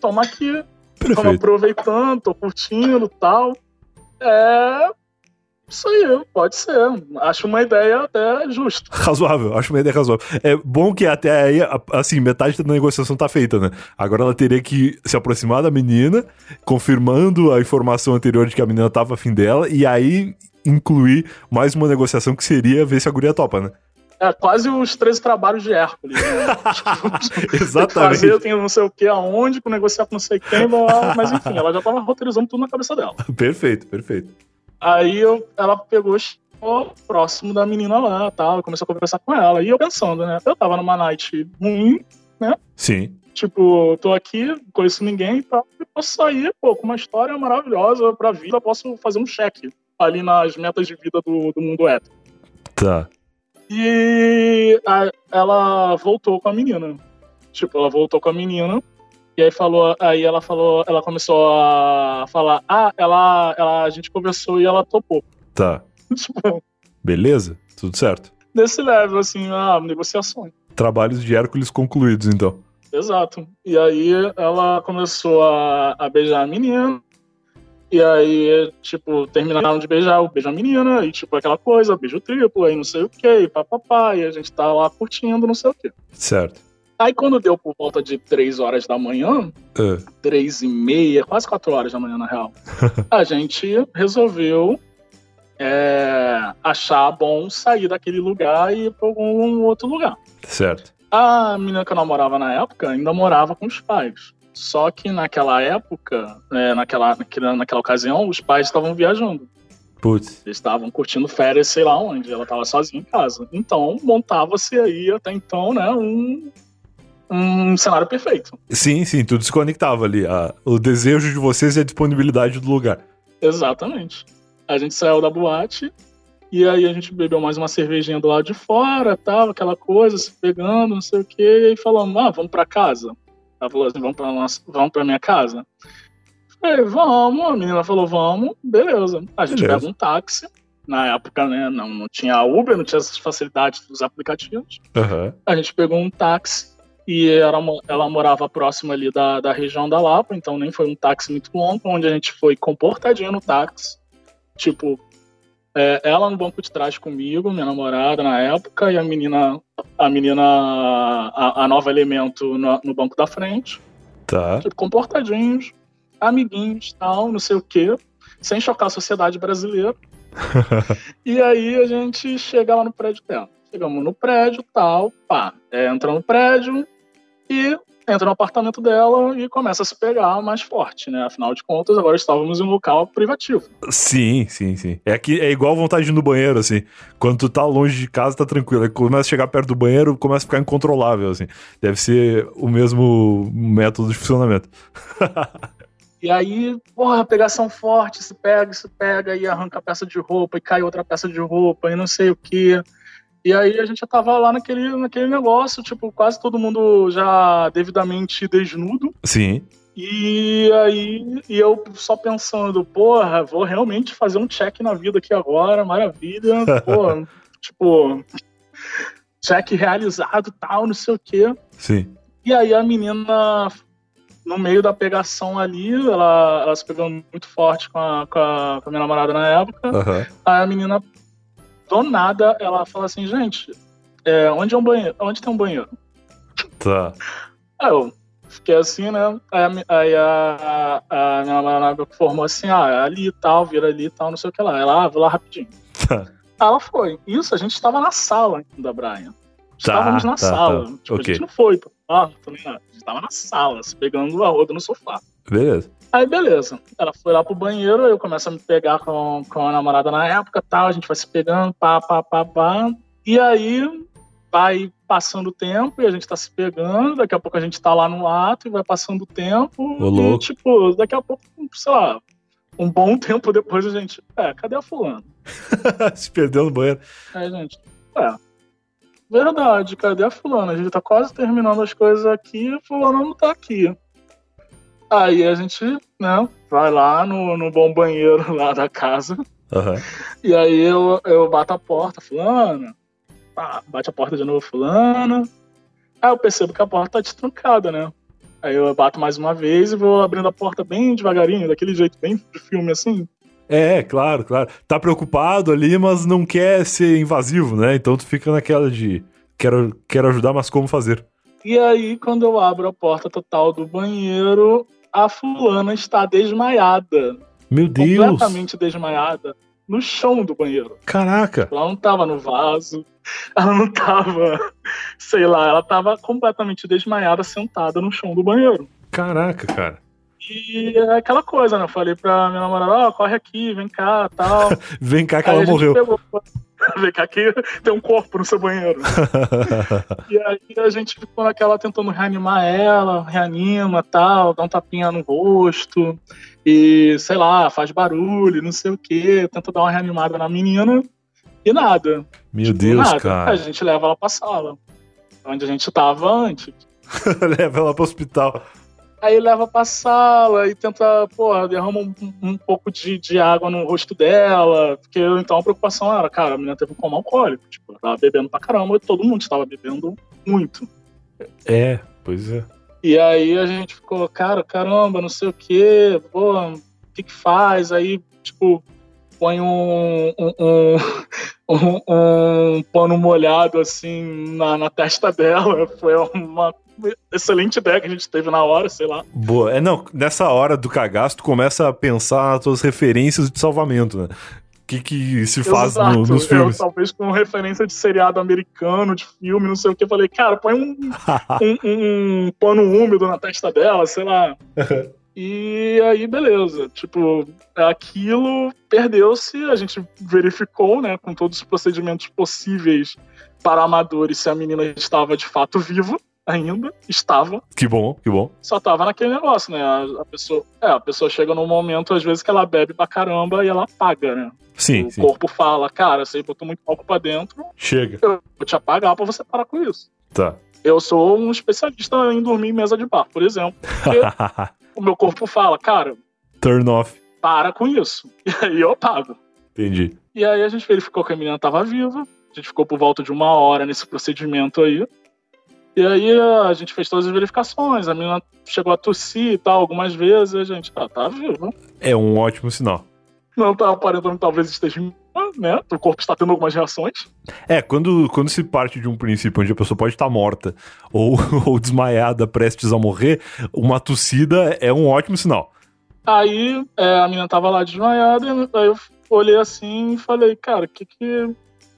Toma aqui, Perfeito. aproveitando, tô curtindo e tal. É. Isso aí, pode ser. Acho uma ideia até justa. Razoável, acho uma ideia razoável. É bom que até aí, assim, metade da negociação tá feita, né? Agora ela teria que se aproximar da menina, confirmando a informação anterior de que a menina tava afim dela, e aí incluir mais uma negociação que seria ver se a guria topa, né? É quase os 13 trabalhos de Hércules. Né? [laughs] Tipo, Tem que Exatamente. fazer, tem não sei o que, aonde, com negociar com não sei quem, mas enfim, ela já tava roteirizando tudo na cabeça dela. [laughs] Perfeito, perfeito. Aí eu- ela pegou, chegou próximo da menina lá, tal, começou a conversar com ela. E eu pensando, né? Eu tava numa night ruim, Sim. tipo, tô aqui, conheço ninguém e tal. E posso sair, pô, com uma história maravilhosa pra vida, posso fazer um cheque ali nas metas de vida do, do mundo hétero. Tá. E a- ela voltou com a menina. Tipo, ela voltou com a menina. E aí falou, aí ela falou, ela começou a falar, ah, ela, ela a gente conversou e ela topou. Tá. [laughs] tipo, Beleza? Tudo certo. desse level, assim, ah, negociações. Trabalhos de Hércules concluídos, então. Exato. E aí ela começou a, a beijar a menina. E aí, tipo, terminaram de beijar, o beijo a menina, e tipo, aquela coisa, beijo triplo, aí não sei o que, e papapá, e a gente tá lá curtindo, não sei o que. Certo. Aí quando deu por volta de 3 horas da manhã, Ah, três e meia, quase 4 horas da manhã, na real, [laughs] a gente resolveu é, achar bom sair daquele lugar e ir pra algum outro lugar. certo. A menina que eu namorava na época ainda morava com os pais. Só que naquela época, é, naquela, naquela, naquela ocasião, os pais estavam viajando. Putz. Eles estavam curtindo férias, sei lá onde. Ela estava sozinha em casa. Então, montava-se aí, até então, né, um, um cenário perfeito. Sim, sim, tudo se conectava ali. a- o desejo de vocês e a disponibilidade do lugar. Exatamente. A gente saiu da boate e aí a gente bebeu mais uma cervejinha do lado de fora, tal, aquela coisa, se pegando, não sei o quê, e falamos, ah, vamos pra casa. Ela falou assim, vamos pra, nossa, vamos pra minha casa? Falei, vamos, a menina falou, vamos, beleza. A gente Beleza. pega um táxi. Na época, né, não, não tinha Uber, não tinha essas facilidades dos aplicativos. Aham. A gente pegou um táxi e ela, mo- ela morava próximo ali da, da região da Lapa, então nem foi um táxi muito longo, onde a gente foi comportadinho no táxi. Tipo, é, ela no banco de trás comigo, minha namorada na época, e a menina, a menina, a, a nova elemento no, no banco da frente. Tá. Tipo, comportadinhos, amiguinhos, tal, não sei o quê, sem chocar a sociedade brasileira. [laughs] E aí a gente chega lá no prédio dela. Chegamos no prédio, tal, pá. É, entra no prédio e entra no apartamento dela e começa a se pegar mais forte, né? Afinal de contas, agora estávamos em um local privativo. Sim, sim, sim. É que é igual vontade de ir no banheiro, assim. Quando tu tá longe de casa, tá tranquilo. Aí começa a chegar perto do banheiro, começa a ficar incontrolável, assim. Deve ser o mesmo método de funcionamento. [laughs] E aí, porra, pegação forte, se pega, se pega, e arranca a peça de roupa, e cai outra peça de roupa, e não sei o quê. E aí a gente já tava lá naquele, naquele negócio, tipo, quase todo mundo já devidamente desnudo. Sim. E aí, e eu só pensando, porra, vou realmente fazer um check na vida aqui agora, maravilha, [laughs] pô, tipo, check realizado, tal, não sei o quê. Sim. E aí a menina, no meio da pegação ali, ela, ela se pegou muito forte com a, com a, com a minha namorada na época. Aham. Aí a menina, do nada, ela fala assim, gente, é, onde é um banheiro? Onde tem um banheiro? Tá. Aí eu fiquei assim, né? Aí, aí a, a, a minha namorada formou assim, ah, é ali e tal, vira ali e tal, não sei o que lá. Ela, ah, vou lá rapidinho. Tá. Ela foi. Isso, a gente estava na sala ainda, Brian. Estávamos na tá, sala. tá. Tipo, Ok. A gente não foi quarto, nada. A gente estava na sala, se pegando a roda no sofá. Beleza. Aí, beleza. Ela foi lá pro banheiro, eu começo a me pegar com, com a namorada na época tal, a gente vai se pegando, pá, pá, pá, pá. E aí vai passando o tempo e a gente tá se pegando, daqui a pouco a gente tá lá no ato e vai passando o tempo. Ô, e, louco. tipo, daqui a pouco, sei lá, um bom [laughs] tempo depois a gente, é, cadê a fulana? [laughs] Se perdeu no banheiro. Aí gente, é, verdade, cadê a fulana? A gente tá quase terminando as coisas aqui e fulana não tá aqui. Aí a gente, né, vai lá no, no bom banheiro [laughs] lá da casa. Aham. E aí eu, eu bato a porta, fulana. Pá, bate a porta de novo, fulana. Aí eu percebo que a porta tá destruncada, né? Aí eu bato mais uma vez e vou abrindo a porta bem devagarinho, daquele jeito bem de filme assim. É, claro, claro. Tá preocupado ali, mas não quer ser invasivo, né? Então tu fica naquela de quero, quero ajudar, mas como fazer? E aí, quando eu abro a porta total do banheiro, a fulana está desmaiada. Meu Deus! Completamente desmaiada. No chão do banheiro. Caraca! Ela não tava no vaso. Ela não tava. Sei lá, ela tava completamente desmaiada, sentada no chão do banheiro. Caraca, cara. E é aquela coisa, né? Eu falei pra minha namorada, ó, corre aqui, vem cá, tal. [laughs] Vem cá que Aí ela morreu. pegou- [laughs] Vem cá que tem um corpo no seu banheiro. [laughs] E aí a gente ficou naquela tentando reanimar ela, reanima tal, dá um tapinha no rosto, e sei lá, faz barulho, não sei o que, tenta dar uma reanimada na menina, e nada. Meu Tipo, Deus, nada. A cara. gente leva ela pra sala, onde a gente tava antes. [laughs] Leva ela pro hospital. Aí leva pra sala e tenta, pô, derrama um, um pouco de, de água no rosto dela. Porque então a preocupação era, cara, a menina teve um coma alcoólico. Tipo, ela tava bebendo pra caramba e todo mundo estava bebendo muito. É, pois é. E aí a gente ficou, cara, caramba, não sei o quê, pô, o que que faz? Aí, tipo, põe um, um, um, [laughs] um- um pano molhado, assim, na, na testa dela. [laughs] Foi uma excelente ideia que a gente teve na hora, sei lá. Boa. É, não, nessa hora do cagaço, tu começa a pensar nas tuas referências de salvamento, né? O que, que se faz no- nos filmes? Eu, talvez com referência de seriado americano, de filme, não sei o que. Eu falei, cara, põe [laughs] um, um, um pano úmido na testa dela, sei lá. E aí, beleza. Tipo, aquilo perdeu-se, a gente verificou, né, com todos os procedimentos possíveis para amadores se a menina estava de fato viva ainda. Estava. que bom, que bom. Só tava naquele negócio, né? A, a pessoa, é, a pessoa chega num momento, às vezes, que ela bebe pra caramba e ela apaga, né? Sim, o sim. corpo fala, cara, você botou muito álcool pra dentro, Chega. eu vou te apagar pra você parar com isso. Tá. Eu sou um especialista em dormir em mesa de bar, por exemplo. [laughs] O meu corpo fala, cara, Turn off. para com isso. [laughs] E aí eu apago. Entendi. E aí a gente verificou que a menina tava viva. A gente ficou por volta de uma hora nesse procedimento aí. E aí a gente fez todas as verificações. A menina chegou a tossir e tal algumas vezes. E a gente, ah, tá viva. É um ótimo sinal. Não tá aparentando que talvez esteja, né? O corpo está tendo algumas reações. É, quando, quando se parte de um princípio onde a pessoa pode estar morta ou, [laughs] ou desmaiada, prestes a morrer, uma tossida é um ótimo sinal. Aí é, a menina tava lá desmaiada, e aí eu olhei assim e falei, cara, o que, que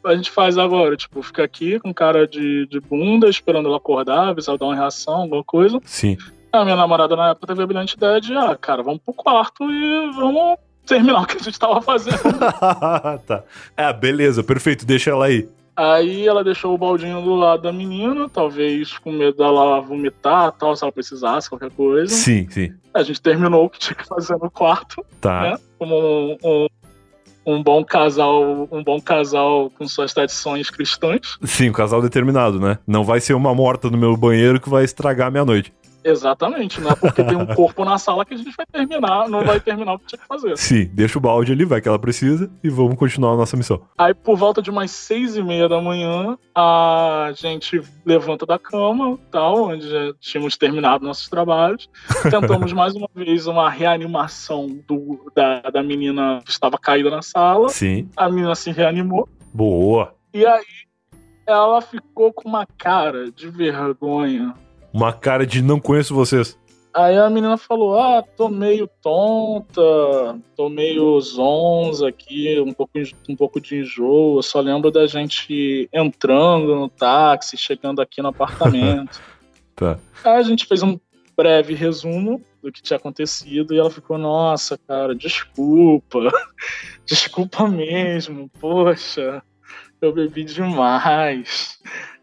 a gente faz agora? Tipo, fica aqui com cara de, de bunda, esperando ela acordar, ver se ela dá uma reação, alguma coisa. Sim. A minha namorada na época teve a brilhante ideia de, ah, cara, vamos pro quarto e vamos terminar o que a gente tava fazendo. [laughs] tá. É, beleza, perfeito, deixa ela aí. aí ela deixou o baldinho do lado da menina, talvez com medo dela vomitar, tal, se ela precisasse, qualquer coisa. Sim, sim. A gente terminou o que tinha que fazer no quarto. Tá. né? Como um, um, um bom casal, um bom casal com suas tradições cristãs. Sim, um casal determinado, né? Não vai ser uma morta no meu banheiro que vai estragar a minha noite. Exatamente, não é porque tem um [laughs] corpo na sala que a gente vai terminar, não vai terminar o que tinha que fazer. Sim, deixa o balde ali, vai que ela precisa, e vamos continuar a nossa missão. Aí por volta de umas seis e meia da manhã, a gente levanta da cama, tal, onde já tínhamos terminado nossos trabalhos. [laughs] Tentamos mais uma vez uma reanimação do, da, da menina que estava caída na sala. Sim. A menina se reanimou. Boa. E aí ela ficou com uma cara de vergonha. Uma cara de não conheço vocês. Aí a menina falou: Ah, tô meio tonta, tô meio zonza aqui, um pouco, um pouco de enjoo. Eu só lembro da gente entrando no táxi, chegando aqui no apartamento. [laughs] Tá. Aí a gente fez um breve resumo do que tinha acontecido e ela ficou: Nossa, cara, desculpa, [laughs] desculpa mesmo, poxa, eu bebi demais.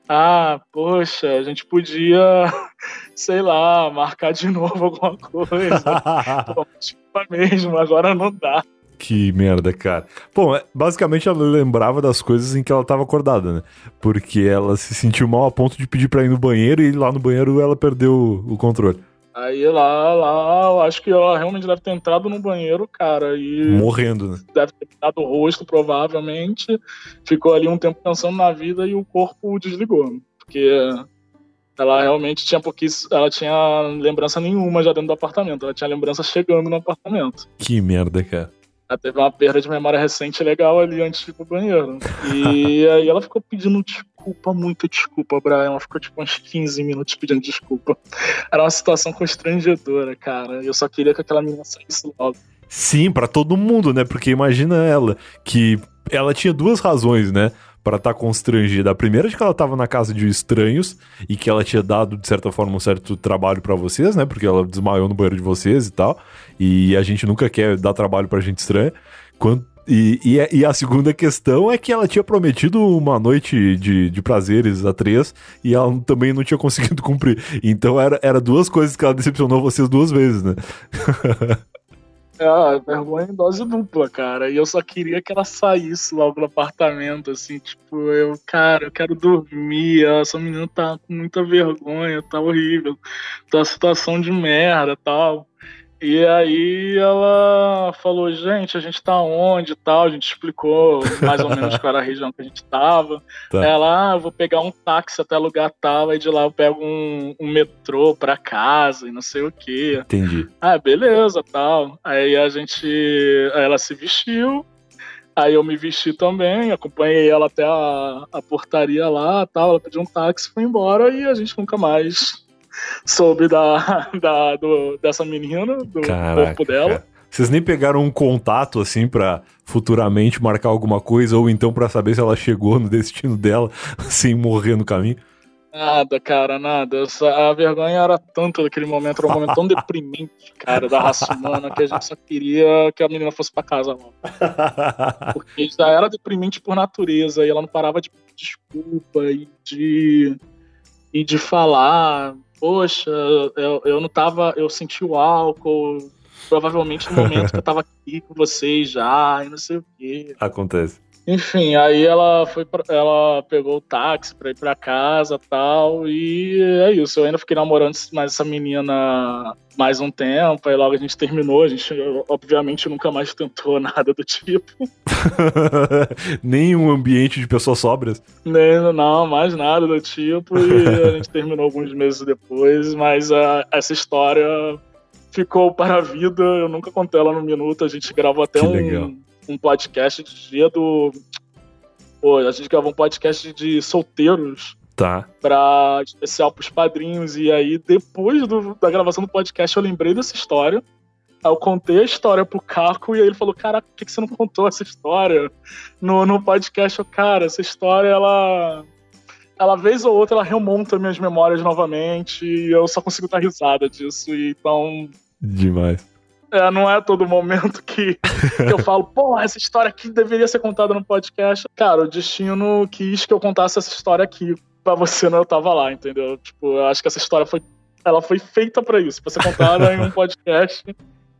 Ah, poxa, a gente podia, [laughs] sei lá, marcar de novo alguma coisa. [laughs] Pô, desculpa mesmo, agora não dá. Que merda, cara. Bom, é, basicamente ela lembrava das coisas em que ela tava acordada, né? Porque ela se sentiu mal a ponto de pedir pra ir no banheiro e lá no banheiro ela perdeu o controle. Aí lá, lá, eu acho que ela realmente deve ter entrado no banheiro, cara, e Morrendo, né? deve ter dado o rosto, provavelmente. Ficou ali um tempo pensando na vida e o corpo desligou. Porque ela realmente tinha pouquíssimo. Ela tinha lembrança nenhuma já dentro do apartamento. Ela tinha lembrança chegando no apartamento. Que merda, cara. Ela teve uma perda de memória recente legal ali antes de ir pro banheiro. E [laughs] aí ela ficou pedindo desculpa, muita desculpa, Brian. Ela ficou tipo uns 15 minutos pedindo desculpa. Era uma situação constrangedora, cara. Eu só queria que aquela menina saísse logo. Sim, pra todo mundo, né? Porque imagina ela, que ela tinha duas razões, né? Pra estar constrangida. A primeira é de que ela tava na casa de estranhos e que ela tinha dado, de certa forma, um certo trabalho pra vocês, né? Porque ela desmaiou no banheiro de vocês e tal. E a gente nunca quer dar trabalho pra gente estranha. Quando, e, e, a- e a segunda questão é que ela tinha prometido uma noite de, de prazeres a três e ela também não tinha [laughs] conseguido cumprir. Então era, era duas coisas que ela decepcionou vocês duas vezes, né? [laughs] É, vergonha em dose dupla, cara. E eu só queria que ela saísse logo do apartamento, assim, tipo, eu, cara, eu quero dormir. Essa menina tá com muita vergonha, tá horrível. Tá situação de merda tal. E aí ela falou, gente, a gente tá onde e tal, a gente explicou mais ou menos qual era a região que a gente tava. [laughs] Tá. Ela, ah, eu vou pegar um táxi até lugar tal, aí de lá eu pego um, um metrô pra casa e não sei o quê. Entendi. Ah, beleza, tal. Aí a gente. Aí ela se vestiu. Aí eu me vesti também, acompanhei ela até a, a portaria lá, tal. Ela pediu um táxi, foi embora e a gente nunca mais soube da, [laughs] da do- dessa menina, do Caraca. corpo dela. cara. Vocês nem pegaram um contato assim pra futuramente marcar alguma coisa ou então pra saber se ela chegou no destino dela [laughs] sem morrer no caminho? Nada, cara, nada. Essa- a vergonha era tanta naquele momento, era um momento tão [laughs] deprimente, cara, da raça humana, que a gente só queria que a menina fosse pra casa logo. Porque já era deprimente por natureza e ela não parava de pedir desculpa e de, e de falar, poxa, eu, eu não tava, eu senti o álcool, provavelmente no momento que eu tava aqui com vocês já, e não sei o quê. Acontece. Enfim, aí ela foi pra, ela pegou o táxi pra ir pra casa tal, e é isso. Eu ainda fiquei namorando mais essa menina mais um tempo, aí logo a gente terminou. A gente, obviamente, nunca mais tentou [laughs] nada do tipo. [laughs] Nem um ambiente de pessoas sóbrias. Nem, não, mais nada do tipo, e a gente terminou alguns meses depois, mas ah, essa história ficou para a vida. Eu nunca contei ela no minuto. A gente gravou até Que legal. Um, podcast de dia do. Pô, a gente gravou um podcast de solteiros Tá. para especial pros padrinhos. E aí, depois do- da gravação do podcast, eu lembrei dessa história. Aí eu contei a história pro Caco e aí ele falou: Caraca, por que, que você não contou essa história no, no podcast? Eu, cara, essa história, ela. Ela, vez ou outra, ela remonta minhas memórias novamente e eu só consigo dar risada disso. E, então, Demais. É, não é todo momento que, que [laughs] eu falo, pô, essa história aqui deveria ser contada no podcast. Cara, o destino quis que eu contasse essa história aqui pra você não eu tava lá, entendeu? Tipo, eu acho que essa história foi. Ela foi feita pra isso, pra ser contada em um [laughs] podcast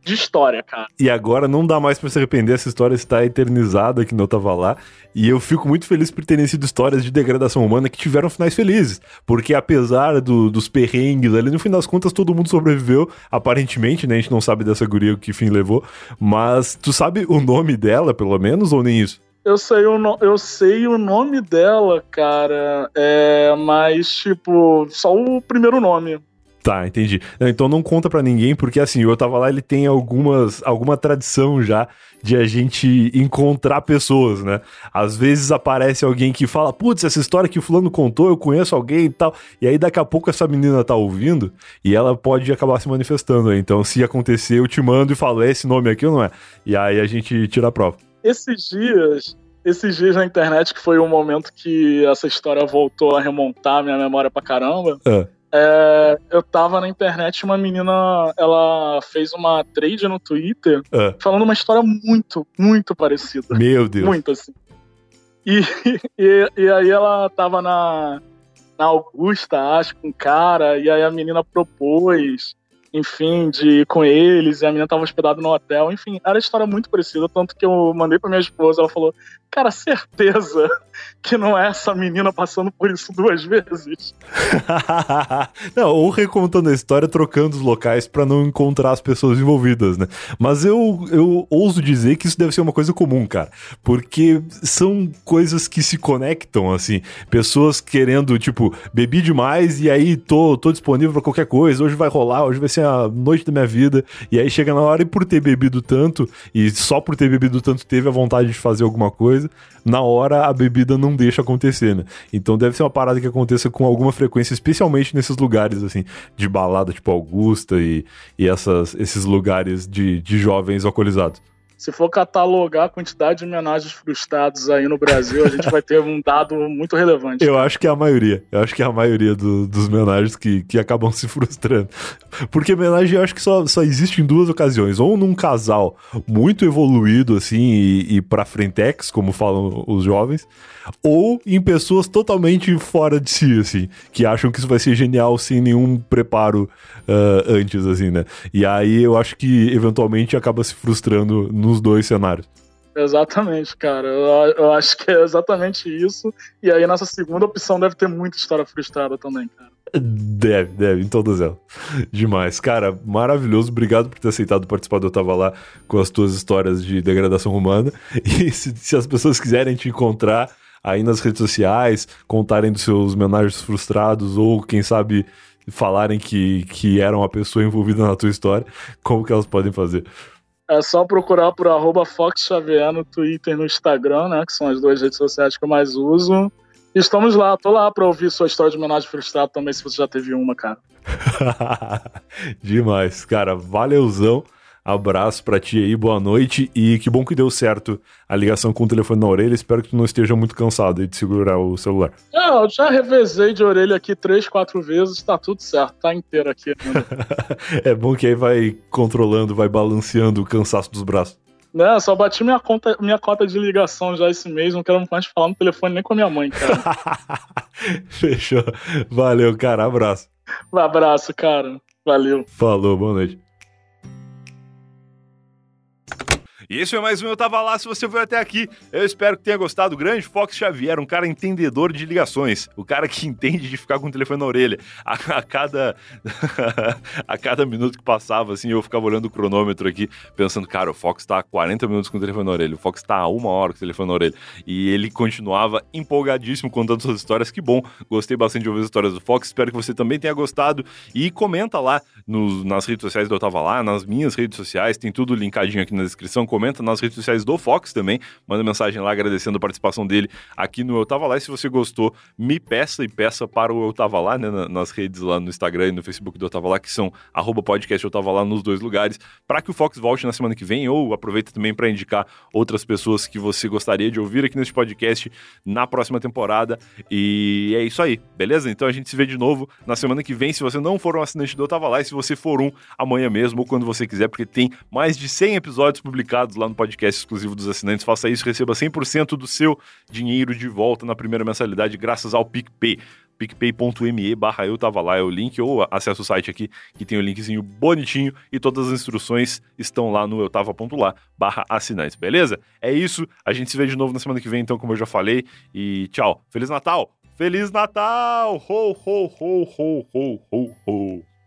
de história, cara. E agora não dá mais pra se arrepender, essa história está eternizada que não tava lá. E eu fico muito feliz por terem sido histórias de degradação humana que tiveram finais felizes. Porque apesar do- dos perrengues ali, no fim das contas todo mundo sobreviveu. Aparentemente, né? A gente não sabe dessa guria que fim levou. Mas tu sabe o nome dela, pelo menos, ou nem isso? Eu sei o, no- eu sei o nome dela, cara, é, mas, tipo, só o primeiro nome. Tá, entendi. Não, então não conta pra ninguém, porque assim, eu tava lá, ele tem algumas, alguma tradição já de a gente encontrar pessoas, né? Às vezes aparece alguém que fala, putz, essa história que o fulano contou, eu conheço alguém e tal. E aí daqui a pouco essa menina tá ouvindo e ela pode acabar se manifestando. aí. Então se acontecer, eu te mando e falo, é esse nome aqui ou não é? E aí a gente tira a prova. Esses dias, esses dias na internet, que foi um momento que essa história voltou a remontar minha memória pra caramba. Ah. É, eu tava na internet, uma menina, ela fez uma trade no Twitter Ah, falando uma história muito, muito parecida. meu Deus. Muito assim. E, [laughs] e, e aí ela tava na, na Augusta, acho, com um cara, e aí a menina propôs, enfim, de ir com eles, e a menina tava hospedada no hotel, enfim, era história muito parecida, tanto que eu mandei pra minha esposa, ela falou, cara, certeza que não é essa menina passando por isso duas vezes. [laughs] não, ou recontando a história, trocando os locais pra não encontrar as pessoas envolvidas, né? Mas eu, eu ouso dizer que isso deve ser uma coisa comum, cara. Porque são coisas que se conectam, assim. Pessoas querendo, tipo, bebi demais e aí tô, tô disponível pra qualquer coisa, hoje vai rolar, hoje vai ser a noite da minha vida. E aí chega na hora e por ter bebido tanto, e só por ter bebido tanto teve a vontade de fazer alguma coisa, na hora a bebida não deixa acontecer, né? Então deve ser uma parada que aconteça com alguma frequência, especialmente nesses lugares, assim, de balada, tipo Augusta e, e essas, esses lugares de, de jovens alcoolizados. Se for catalogar a quantidade de homenagens frustrados aí no Brasil, a gente vai ter um dado muito relevante. Eu acho que é a maioria. Eu acho que é a maioria do, dos homenagens que, que acabam [laughs] se frustrando. Porque homenagem eu acho que só, só existe em duas ocasiões. Ou num casal muito evoluído, assim, e, e pra frentex, como falam os jovens, ou em pessoas totalmente fora de si, assim, que acham que isso vai ser genial sem nenhum preparo uh, antes, assim, né? E aí eu acho que eventualmente acaba se frustrando nos dois cenários. Exatamente, cara. Eu, eu, acho que é exatamente isso. E aí, nessa segunda opção, deve ter muita história frustrada também, cara. Deve, deve, em todas elas. Demais. Cara, maravilhoso. Obrigado por ter aceitado participar do Eu Tava Lá com as tuas histórias de degradação humana. [laughs] E se, se as pessoas quiserem te encontrar aí nas redes sociais, contarem dos seus homenagens frustrados ou, quem sabe, falarem que, que eram a pessoa envolvida na tua história, como que elas podem fazer? É só procurar por arroba Fox Xavier no Twitter e no Instagram, né? Que são as duas redes sociais que eu mais uso. Estamos lá, tô lá pra ouvir sua história de homenagem frustrada também, se você já teve uma, cara. [laughs] Demais, cara. Valeuzão. Abraço pra ti aí, boa noite. E que bom que deu certo a ligação com o telefone na orelha. Espero que tu não esteja muito cansado de segurar o celular. Não, eu já revezei de orelha aqui três, quatro vezes, tá tudo certo, tá inteiro aqui. [laughs] é bom que aí vai controlando, vai balanceando o cansaço dos braços. Né, só bati minha conta, minha cota de ligação já esse mês, não quero mais falar no telefone nem com a minha mãe, cara. [laughs] Fechou. Valeu, cara. Abraço. Um abraço, cara. Valeu. Falou, boa noite. E esse foi mais um Eu Tava Lá. Se você foi até aqui, eu espero que tenha gostado. O grande Fox Xavier, um cara entendedor de ligações. O cara que [laughs] entende de ficar com o telefone na orelha. A, a cada, [laughs] a cada minuto que passava, assim, eu ficava olhando o cronômetro aqui, pensando, cara, o Fox tá há 40 minutos com o telefone na orelha. O Fox tá há uma hora com o telefone na orelha. E ele continuava empolgadíssimo contando suas histórias. Que bom, gostei bastante de ouvir as histórias do Fox. Espero que você também tenha gostado. E comenta lá nos, nas redes sociais do Eu Tava Lá, nas minhas redes sociais, tem tudo linkadinho aqui na descrição nas redes sociais do Fox também, manda mensagem lá agradecendo a participação dele aqui no Eu Tava Lá. E se você gostou, me peça e peça para o Eu Tava Lá, né, nas redes lá no Instagram e no Facebook do Eu Tava Lá, que são arroba podcast Eu Tava Lá nos dois lugares, para que o Fox volte na semana que vem, ou aproveita também para indicar outras pessoas que você gostaria de ouvir aqui neste podcast na próxima temporada. E é isso aí, beleza? Então a gente se vê de novo na semana que vem. Se você não for um assinante do Eu Tava Lá, e se você for um, amanhã mesmo, ou quando você quiser, porque tem mais de 100 episódios publicados lá no podcast exclusivo dos assinantes. Faça isso, receba 100% do seu dinheiro de volta na primeira mensalidade graças ao PicPay picpay.me barra eu tava lá é o link, ou acessa o site aqui que tem o linkzinho bonitinho e todas as instruções estão lá no eu tava.lá barra assinantes, beleza? É isso, a gente se vê de novo na semana que vem, então, como eu já falei, e tchau. Feliz Natal! Feliz Natal! Ho, ho, ho, ho, ho, ho, ho!